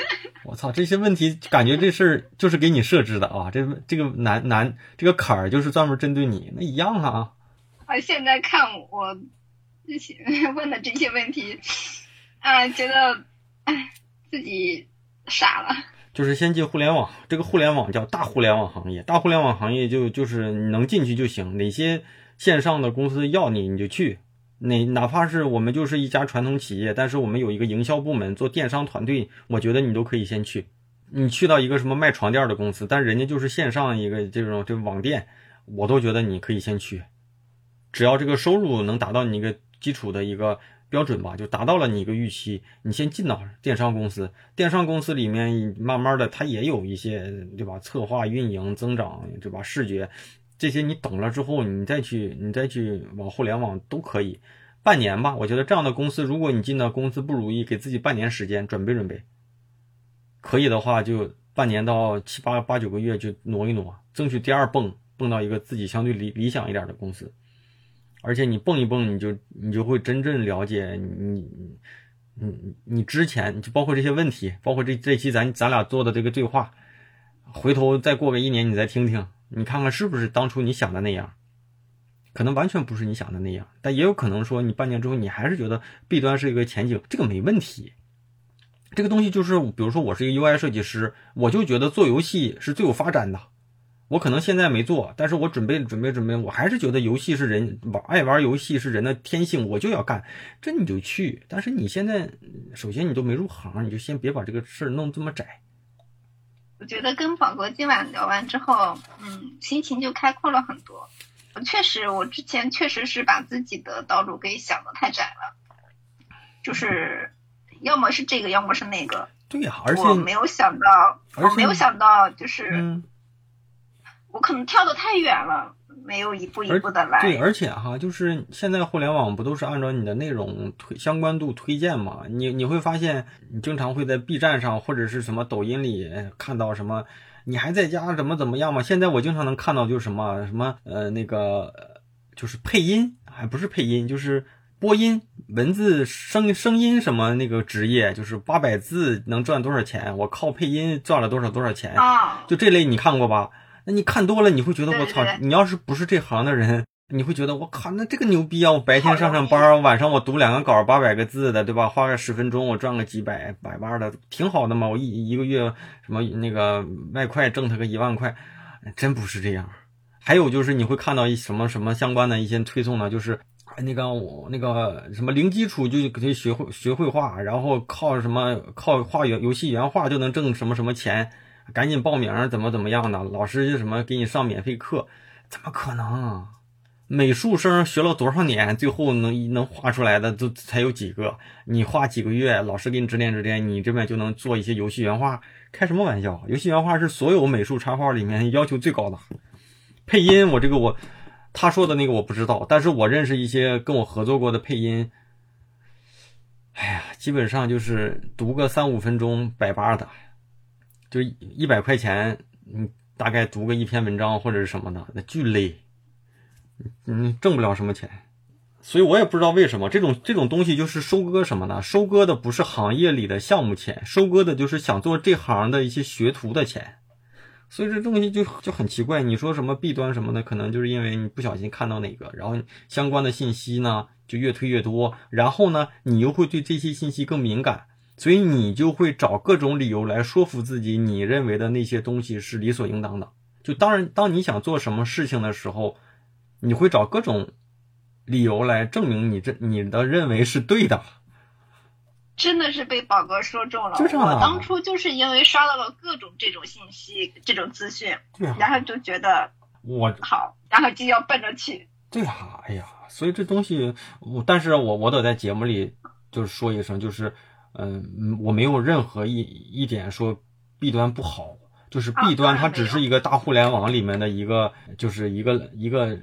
我操，这些问题感觉这事儿就是给你设置的啊！这这个难难这个坎儿就是专门针对你，那一样啊。啊，现在看我这些 问的这些问题，啊，觉得哎自己傻了。就是先进互联网，这个互联网叫大互联网行业，大互联网行业就就是你能进去就行，哪些线上的公司要你你就去，哪哪怕是我们就是一家传统企业，但是我们有一个营销部门做电商团队，我觉得你都可以先去。你去到一个什么卖床垫的公司，但人家就是线上一个这种这网店，我都觉得你可以先去，只要这个收入能达到你一个基础的一个。标准吧，就达到了你一个预期。你先进到电商公司，电商公司里面慢慢的，它也有一些，对吧？策划、运营、增长，对吧？视觉这些你懂了之后，你再去，你再去往互联网都可以。半年吧，我觉得这样的公司，如果你进到公司不如意，给自己半年时间准备准备。可以的话，就半年到七八八九个月就挪一挪，争取第二蹦蹦到一个自己相对理理想一点的公司。而且你蹦一蹦，你就你就会真正了解你，你你之前就包括这些问题，包括这这期咱咱俩做的这个对话，回头再过个一年，你再听听，你看看是不是当初你想的那样，可能完全不是你想的那样，但也有可能说你半年之后你还是觉得 B 端是一个前景，这个没问题。这个东西就是，比如说我是一个 UI 设计师，我就觉得做游戏是最有发展的。我可能现在没做，但是我准备准备准备，我还是觉得游戏是人玩爱玩游戏是人的天性，我就要干，这你就去。但是你现在首先你都没入行，你就先别把这个事儿弄这么窄。我觉得跟宝哥今晚聊完之后，嗯，心情就开阔了很多。我确实，我之前确实是把自己的道路给想的太窄了，就是要么是这个，要么是那个。对呀，而且我没有想到，我没有想到就是。我可能跳得太远了，没有一步一步的来。对，而且哈，就是现在互联网不都是按照你的内容推相关度推荐嘛？你你会发现，你经常会在 B 站上或者是什么抖音里看到什么，你还在家怎么怎么样嘛？现在我经常能看到就是什么什么呃那个就是配音，还不是配音，就是播音文字声声音什么那个职业，就是八百字能赚多少钱？我靠配音赚了多少多少钱？啊，就这类你看过吧？那你看多了，你会觉得我操！你要是不是这行的人，你会觉得我靠，那这个牛逼啊！我白天上上班，晚上我读两个稿，八百个字的，对吧？花个十分钟，我赚个几百百八的，挺好的嘛！我一一个月什么那个外快挣他个一万块，真不是这样。还有就是你会看到一什么什么相关的一些推送呢？就是那个我那个什么零基础就可以学会学绘画，然后靠什么靠画游游戏原画就能挣什么什么钱。赶紧报名，怎么怎么样的？老师就什么给你上免费课，怎么可能？美术生学了多少年，最后能能画出来的都才有几个？你画几个月，老师给你指点指点，你这边就能做一些游戏原画？开什么玩笑？游戏原画是所有美术插画里面要求最高的。配音，我这个我他说的那个我不知道，但是我认识一些跟我合作过的配音，哎呀，基本上就是读个三五分钟百八的。就一百块钱，你大概读个一篇文章或者是什么的，那巨累，嗯，挣不了什么钱，所以我也不知道为什么这种这种东西就是收割什么呢？收割的不是行业里的项目钱，收割的就是想做这行的一些学徒的钱，所以这东西就就很奇怪。你说什么弊端什么的，可能就是因为你不小心看到哪个，然后相关的信息呢就越推越多，然后呢你又会对这些信息更敏感。所以你就会找各种理由来说服自己，你认为的那些东西是理所应当的。就当然，当你想做什么事情的时候，你会找各种理由来证明你这你的认为是对的。真的是被宝哥说中了。我当初就是因为刷到了各种这种信息、这种资讯，然后就觉得我好，然后就要奔着去。对呀，哎呀，所以这东西，我但是我我得在节目里就是说一声，就是。嗯，我没有任何一一点说弊端不好，就是弊端它只是一个大互联网里面的一个，就是一个一个，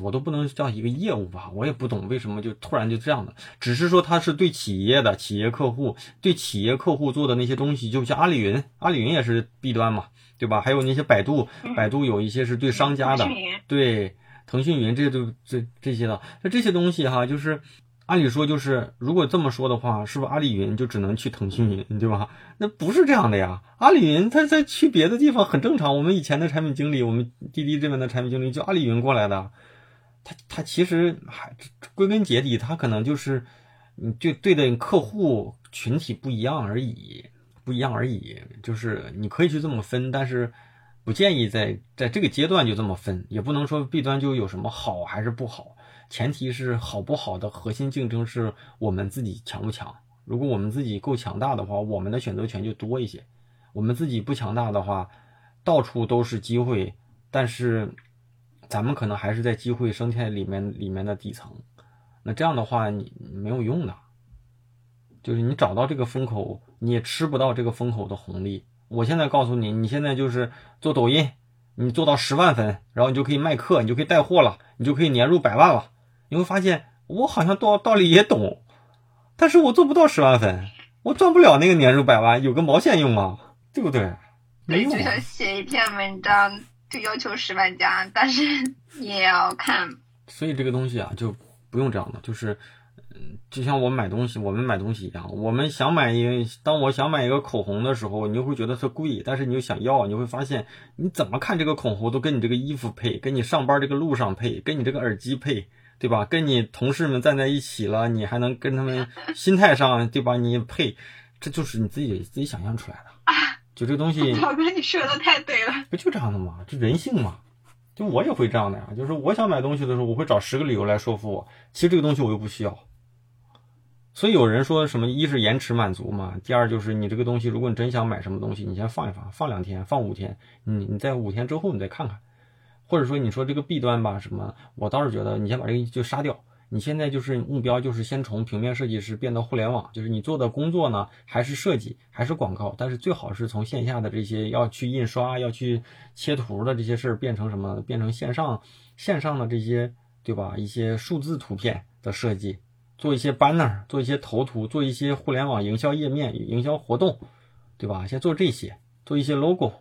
我都不能叫一个业务吧，我也不懂为什么就突然就这样的，只是说它是对企业的企业客户，对企业客户做的那些东西，就像阿里云，阿里云也是弊端嘛，对吧？还有那些百度，百度有一些是对商家的，对，腾讯云这都这这些的，那这些东西哈，就是。按理说，就是如果这么说的话，是不是阿里云就只能去腾讯云，对吧？那不是这样的呀。阿里云它在去别的地方很正常。我们以前的产品经理，我们滴滴这边的产品经理就阿里云过来的，他他其实还归根结底，他可能就是你就对的客户群体不一样而已，不一样而已。就是你可以去这么分，但是不建议在在这个阶段就这么分，也不能说 B 端就有什么好还是不好。前提是好不好的核心竞争是我们自己强不强。如果我们自己够强大的话，我们的选择权就多一些。我们自己不强大的话，到处都是机会，但是咱们可能还是在机会生态里面里面的底层。那这样的话，你没有用的。就是你找到这个风口，你也吃不到这个风口的红利。我现在告诉你，你现在就是做抖音，你做到十万粉，然后你就可以卖课，你就可以带货了，你就可以年入百万了。你会发现，我好像道道理也懂，但是我做不到十万粉，我赚不了那个年入百万，有个毛线用啊，对不对？没用。就想写一篇文章就要求十万加，但是 你也要看。所以这个东西啊，就不用这样的，就是。就像我买东西，我们买东西一样，我们想买一，当我想买一个口红的时候，你就会觉得它贵，但是你又想要，你会发现你怎么看这个口红都跟你这个衣服配，跟你上班这个路上配，跟你这个耳机配，对吧？跟你同事们站在一起了，你还能跟他们心态上，对吧？你配，这就是你自己自己想象出来的。就这个东西，老哥，你说的太对了，不就这样的吗？这人性嘛，就我也会这样的呀。就是我想买东西的时候，我会找十个理由来说服我，其实这个东西我又不需要。所以有人说什么，一是延迟满足嘛，第二就是你这个东西，如果你真想买什么东西，你先放一放，放两天，放五天，你你在五天之后你再看看，或者说你说这个弊端吧，什么，我倒是觉得你先把这个就杀掉。你现在就是目标就是先从平面设计师变到互联网，就是你做的工作呢还是设计还是广告，但是最好是从线下的这些要去印刷要去切图的这些事儿变成什么，变成线上线上的这些对吧？一些数字图片的设计。做一些 banner，做一些头图，做一些互联网营销页面、营销活动，对吧？先做这些，做一些 logo。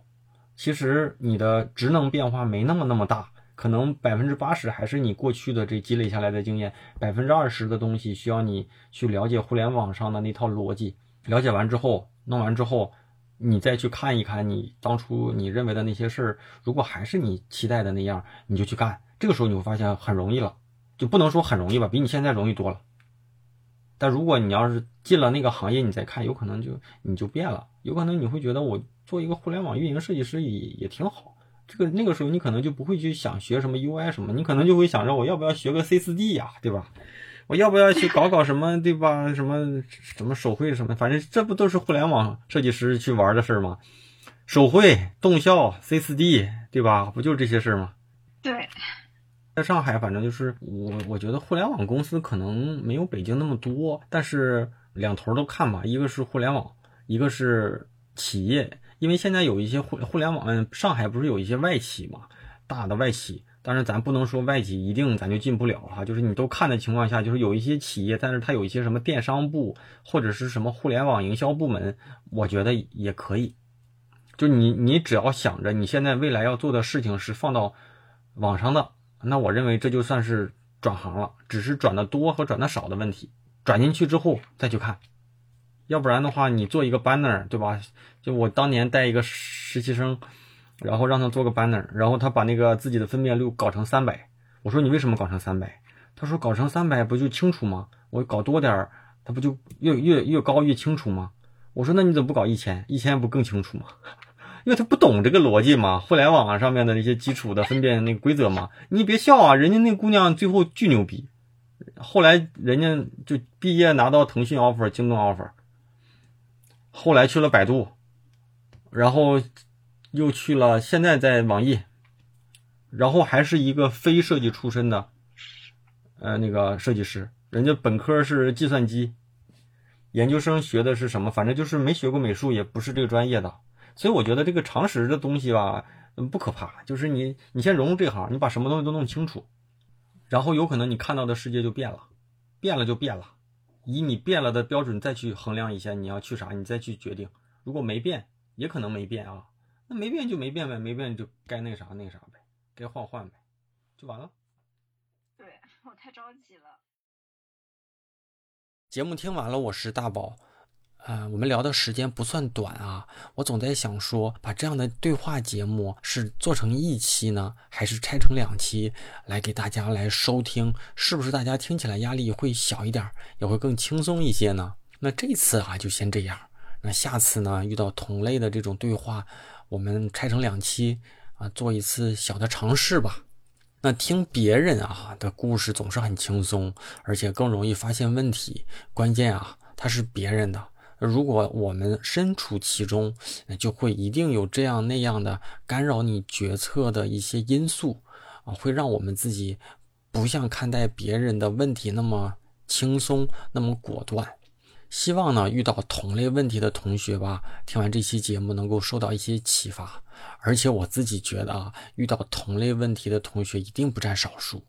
其实你的职能变化没那么那么大，可能百分之八十还是你过去的这积累下来的经验，百分之二十的东西需要你去了解互联网上的那套逻辑。了解完之后，弄完之后，你再去看一看你当初你认为的那些事儿，如果还是你期待的那样，你就去干。这个时候你会发现很容易了，就不能说很容易吧，比你现在容易多了。但如果你要是进了那个行业，你再看，有可能就你就变了，有可能你会觉得我做一个互联网运营设计师也也挺好。这个那个时候你可能就不会去想学什么 UI 什么，你可能就会想着我要不要学个 C4D 呀，对吧？我要不要去搞搞什么，对吧？什么什么手绘什么，反正这不都是互联网设计师去玩的事儿吗？手绘、动效、C4D，对吧？不就这些事儿吗？对。在上海，反正就是我，我觉得互联网公司可能没有北京那么多，但是两头都看吧。一个是互联网，一个是企业，因为现在有一些互互联网，上海不是有一些外企嘛，大的外企。当然，咱不能说外企一定咱就进不了哈，就是你都看的情况下，就是有一些企业，但是它有一些什么电商部或者是什么互联网营销部门，我觉得也可以。就你你只要想着你现在未来要做的事情是放到网上的。那我认为这就算是转行了，只是转的多和转的少的问题。转进去之后再去看，要不然的话，你做一个 banner，对吧？就我当年带一个实习生，然后让他做个 banner，然后他把那个自己的分辨率搞成三百。我说你为什么搞成三百？他说搞成三百不就清楚吗？我搞多点儿，他不就越越越高越清楚吗？我说那你怎么不搞一千？一千不更清楚吗？因为他不懂这个逻辑嘛，互联网上面的那些基础的分辨那个规则嘛。你别笑啊，人家那姑娘最后巨牛逼，后来人家就毕业拿到腾讯 offer、京东 offer，后来去了百度，然后又去了，现在在网易，然后还是一个非设计出身的，呃，那个设计师，人家本科是计算机，研究生学的是什么？反正就是没学过美术，也不是这个专业的。所以我觉得这个常识的东西吧，嗯，不可怕。就是你，你先融入这行，你把什么东西都弄清楚，然后有可能你看到的世界就变了，变了就变了。以你变了的标准再去衡量一下你要去啥，你再去决定。如果没变，也可能没变啊。那没变就没变呗，没变就该那啥那啥呗，该换换呗，就完了。对 我太着急了。节目听完了，我是大宝。呃，我们聊的时间不算短啊，我总在想说，把这样的对话节目是做成一期呢，还是拆成两期来给大家来收听，是不是大家听起来压力会小一点，也会更轻松一些呢？那这次啊，就先这样。那下次呢，遇到同类的这种对话，我们拆成两期啊，做一次小的尝试吧。那听别人啊的故事总是很轻松，而且更容易发现问题。关键啊，它是别人的。如果我们身处其中，就会一定有这样那样的干扰你决策的一些因素啊，会让我们自己不像看待别人的问题那么轻松、那么果断。希望呢，遇到同类问题的同学吧，听完这期节目能够受到一些启发。而且我自己觉得啊，遇到同类问题的同学一定不占少数。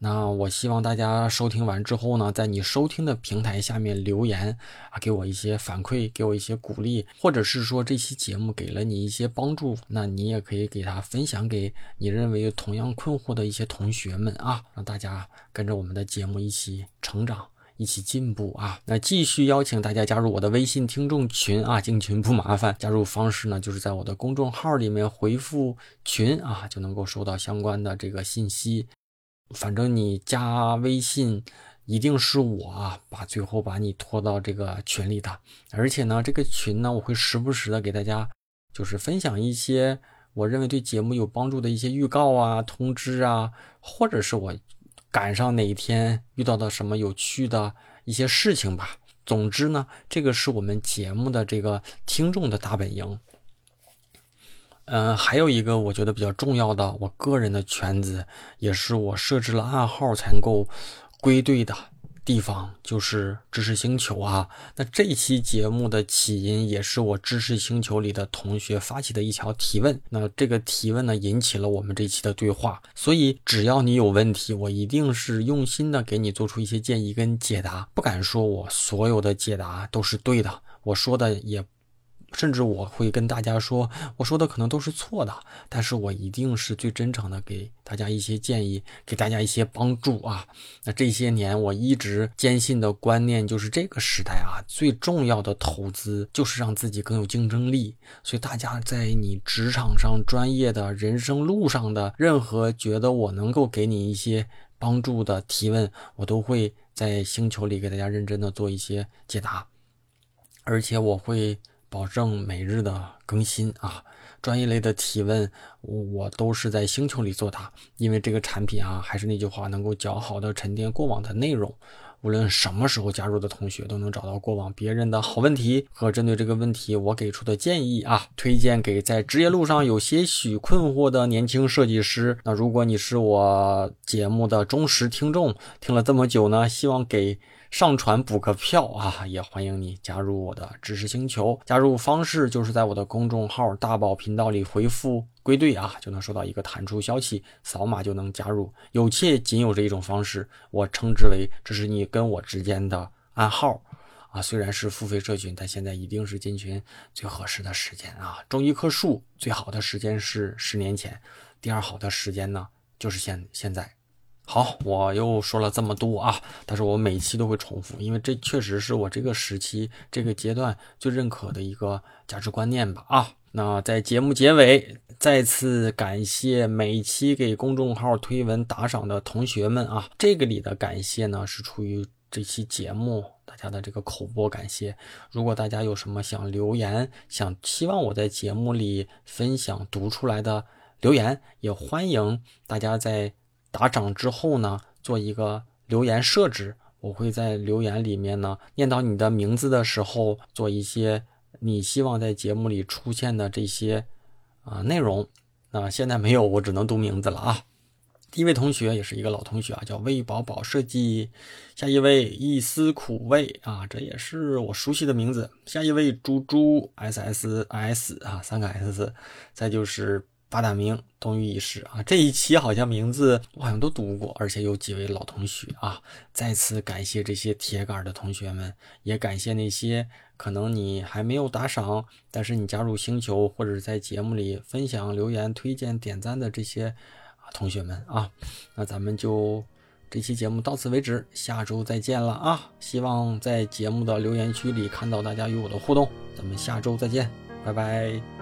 那我希望大家收听完之后呢，在你收听的平台下面留言啊，给我一些反馈，给我一些鼓励，或者是说这期节目给了你一些帮助，那你也可以给他分享给你认为同样困惑的一些同学们啊，让大家跟着我们的节目一起成长，一起进步啊。那继续邀请大家加入我的微信听众群啊，进群不麻烦，加入方式呢就是在我的公众号里面回复群啊，就能够收到相关的这个信息。反正你加微信，一定是我啊，把最后把你拖到这个群里的。而且呢，这个群呢，我会时不时的给大家，就是分享一些我认为对节目有帮助的一些预告啊、通知啊，或者是我赶上哪一天遇到的什么有趣的一些事情吧。总之呢，这个是我们节目的这个听众的大本营。嗯，还有一个我觉得比较重要的，我个人的圈子，也是我设置了暗号才能够归队的地方，就是知识星球啊。那这期节目的起因也是我知识星球里的同学发起的一条提问。那这个提问呢，引起了我们这期的对话。所以只要你有问题，我一定是用心的给你做出一些建议跟解答。不敢说我所有的解答都是对的，我说的也。甚至我会跟大家说，我说的可能都是错的，但是我一定是最真诚的，给大家一些建议，给大家一些帮助啊。那这些年我一直坚信的观念就是，这个时代啊，最重要的投资就是让自己更有竞争力。所以大家在你职场上、专业的人生路上的任何觉得我能够给你一些帮助的提问，我都会在星球里给大家认真的做一些解答，而且我会。保证每日的更新啊，专业类的提问我都是在星球里作答，因为这个产品啊，还是那句话，能够较好的沉淀过往的内容，无论什么时候加入的同学都能找到过往别人的好问题和针对这个问题我给出的建议啊，推荐给在职业路上有些许困惑的年轻设计师。那如果你是我节目的忠实听众，听了这么久呢，希望给。上传补个票啊，也欢迎你加入我的知识星球。加入方式就是在我的公众号大宝频道里回复“归队”啊，就能收到一个弹出消息，扫码就能加入。有且仅有这一种方式，我称之为这是你跟我之间的暗号啊。虽然是付费社群，但现在一定是进群最合适的时间啊。种一棵树最好的时间是十年前，第二好的时间呢就是现现在。好，我又说了这么多啊，但是我每期都会重复，因为这确实是我这个时期、这个阶段最认可的一个价值观念吧啊。那在节目结尾，再次感谢每期给公众号推文打赏的同学们啊。这个里的感谢呢，是出于这期节目大家的这个口播感谢。如果大家有什么想留言、想希望我在节目里分享读出来的留言，也欢迎大家在。打赏之后呢，做一个留言设置，我会在留言里面呢念到你的名字的时候，做一些你希望在节目里出现的这些啊内容。那现在没有，我只能读名字了啊。第一位同学也是一个老同学啊，叫魏宝宝设计。下一位一丝苦味啊，这也是我熟悉的名字。下一位猪猪 S S S 啊，三个 S。再就是。八大名冬雨已逝啊，这一期好像名字我好像都读过，而且有几位老同学啊。再次感谢这些铁杆的同学们，也感谢那些可能你还没有打赏，但是你加入星球或者在节目里分享、留言、推荐、点赞的这些啊同学们啊。那咱们就这期节目到此为止，下周再见了啊！希望在节目的留言区里看到大家与我的互动，咱们下周再见，拜拜。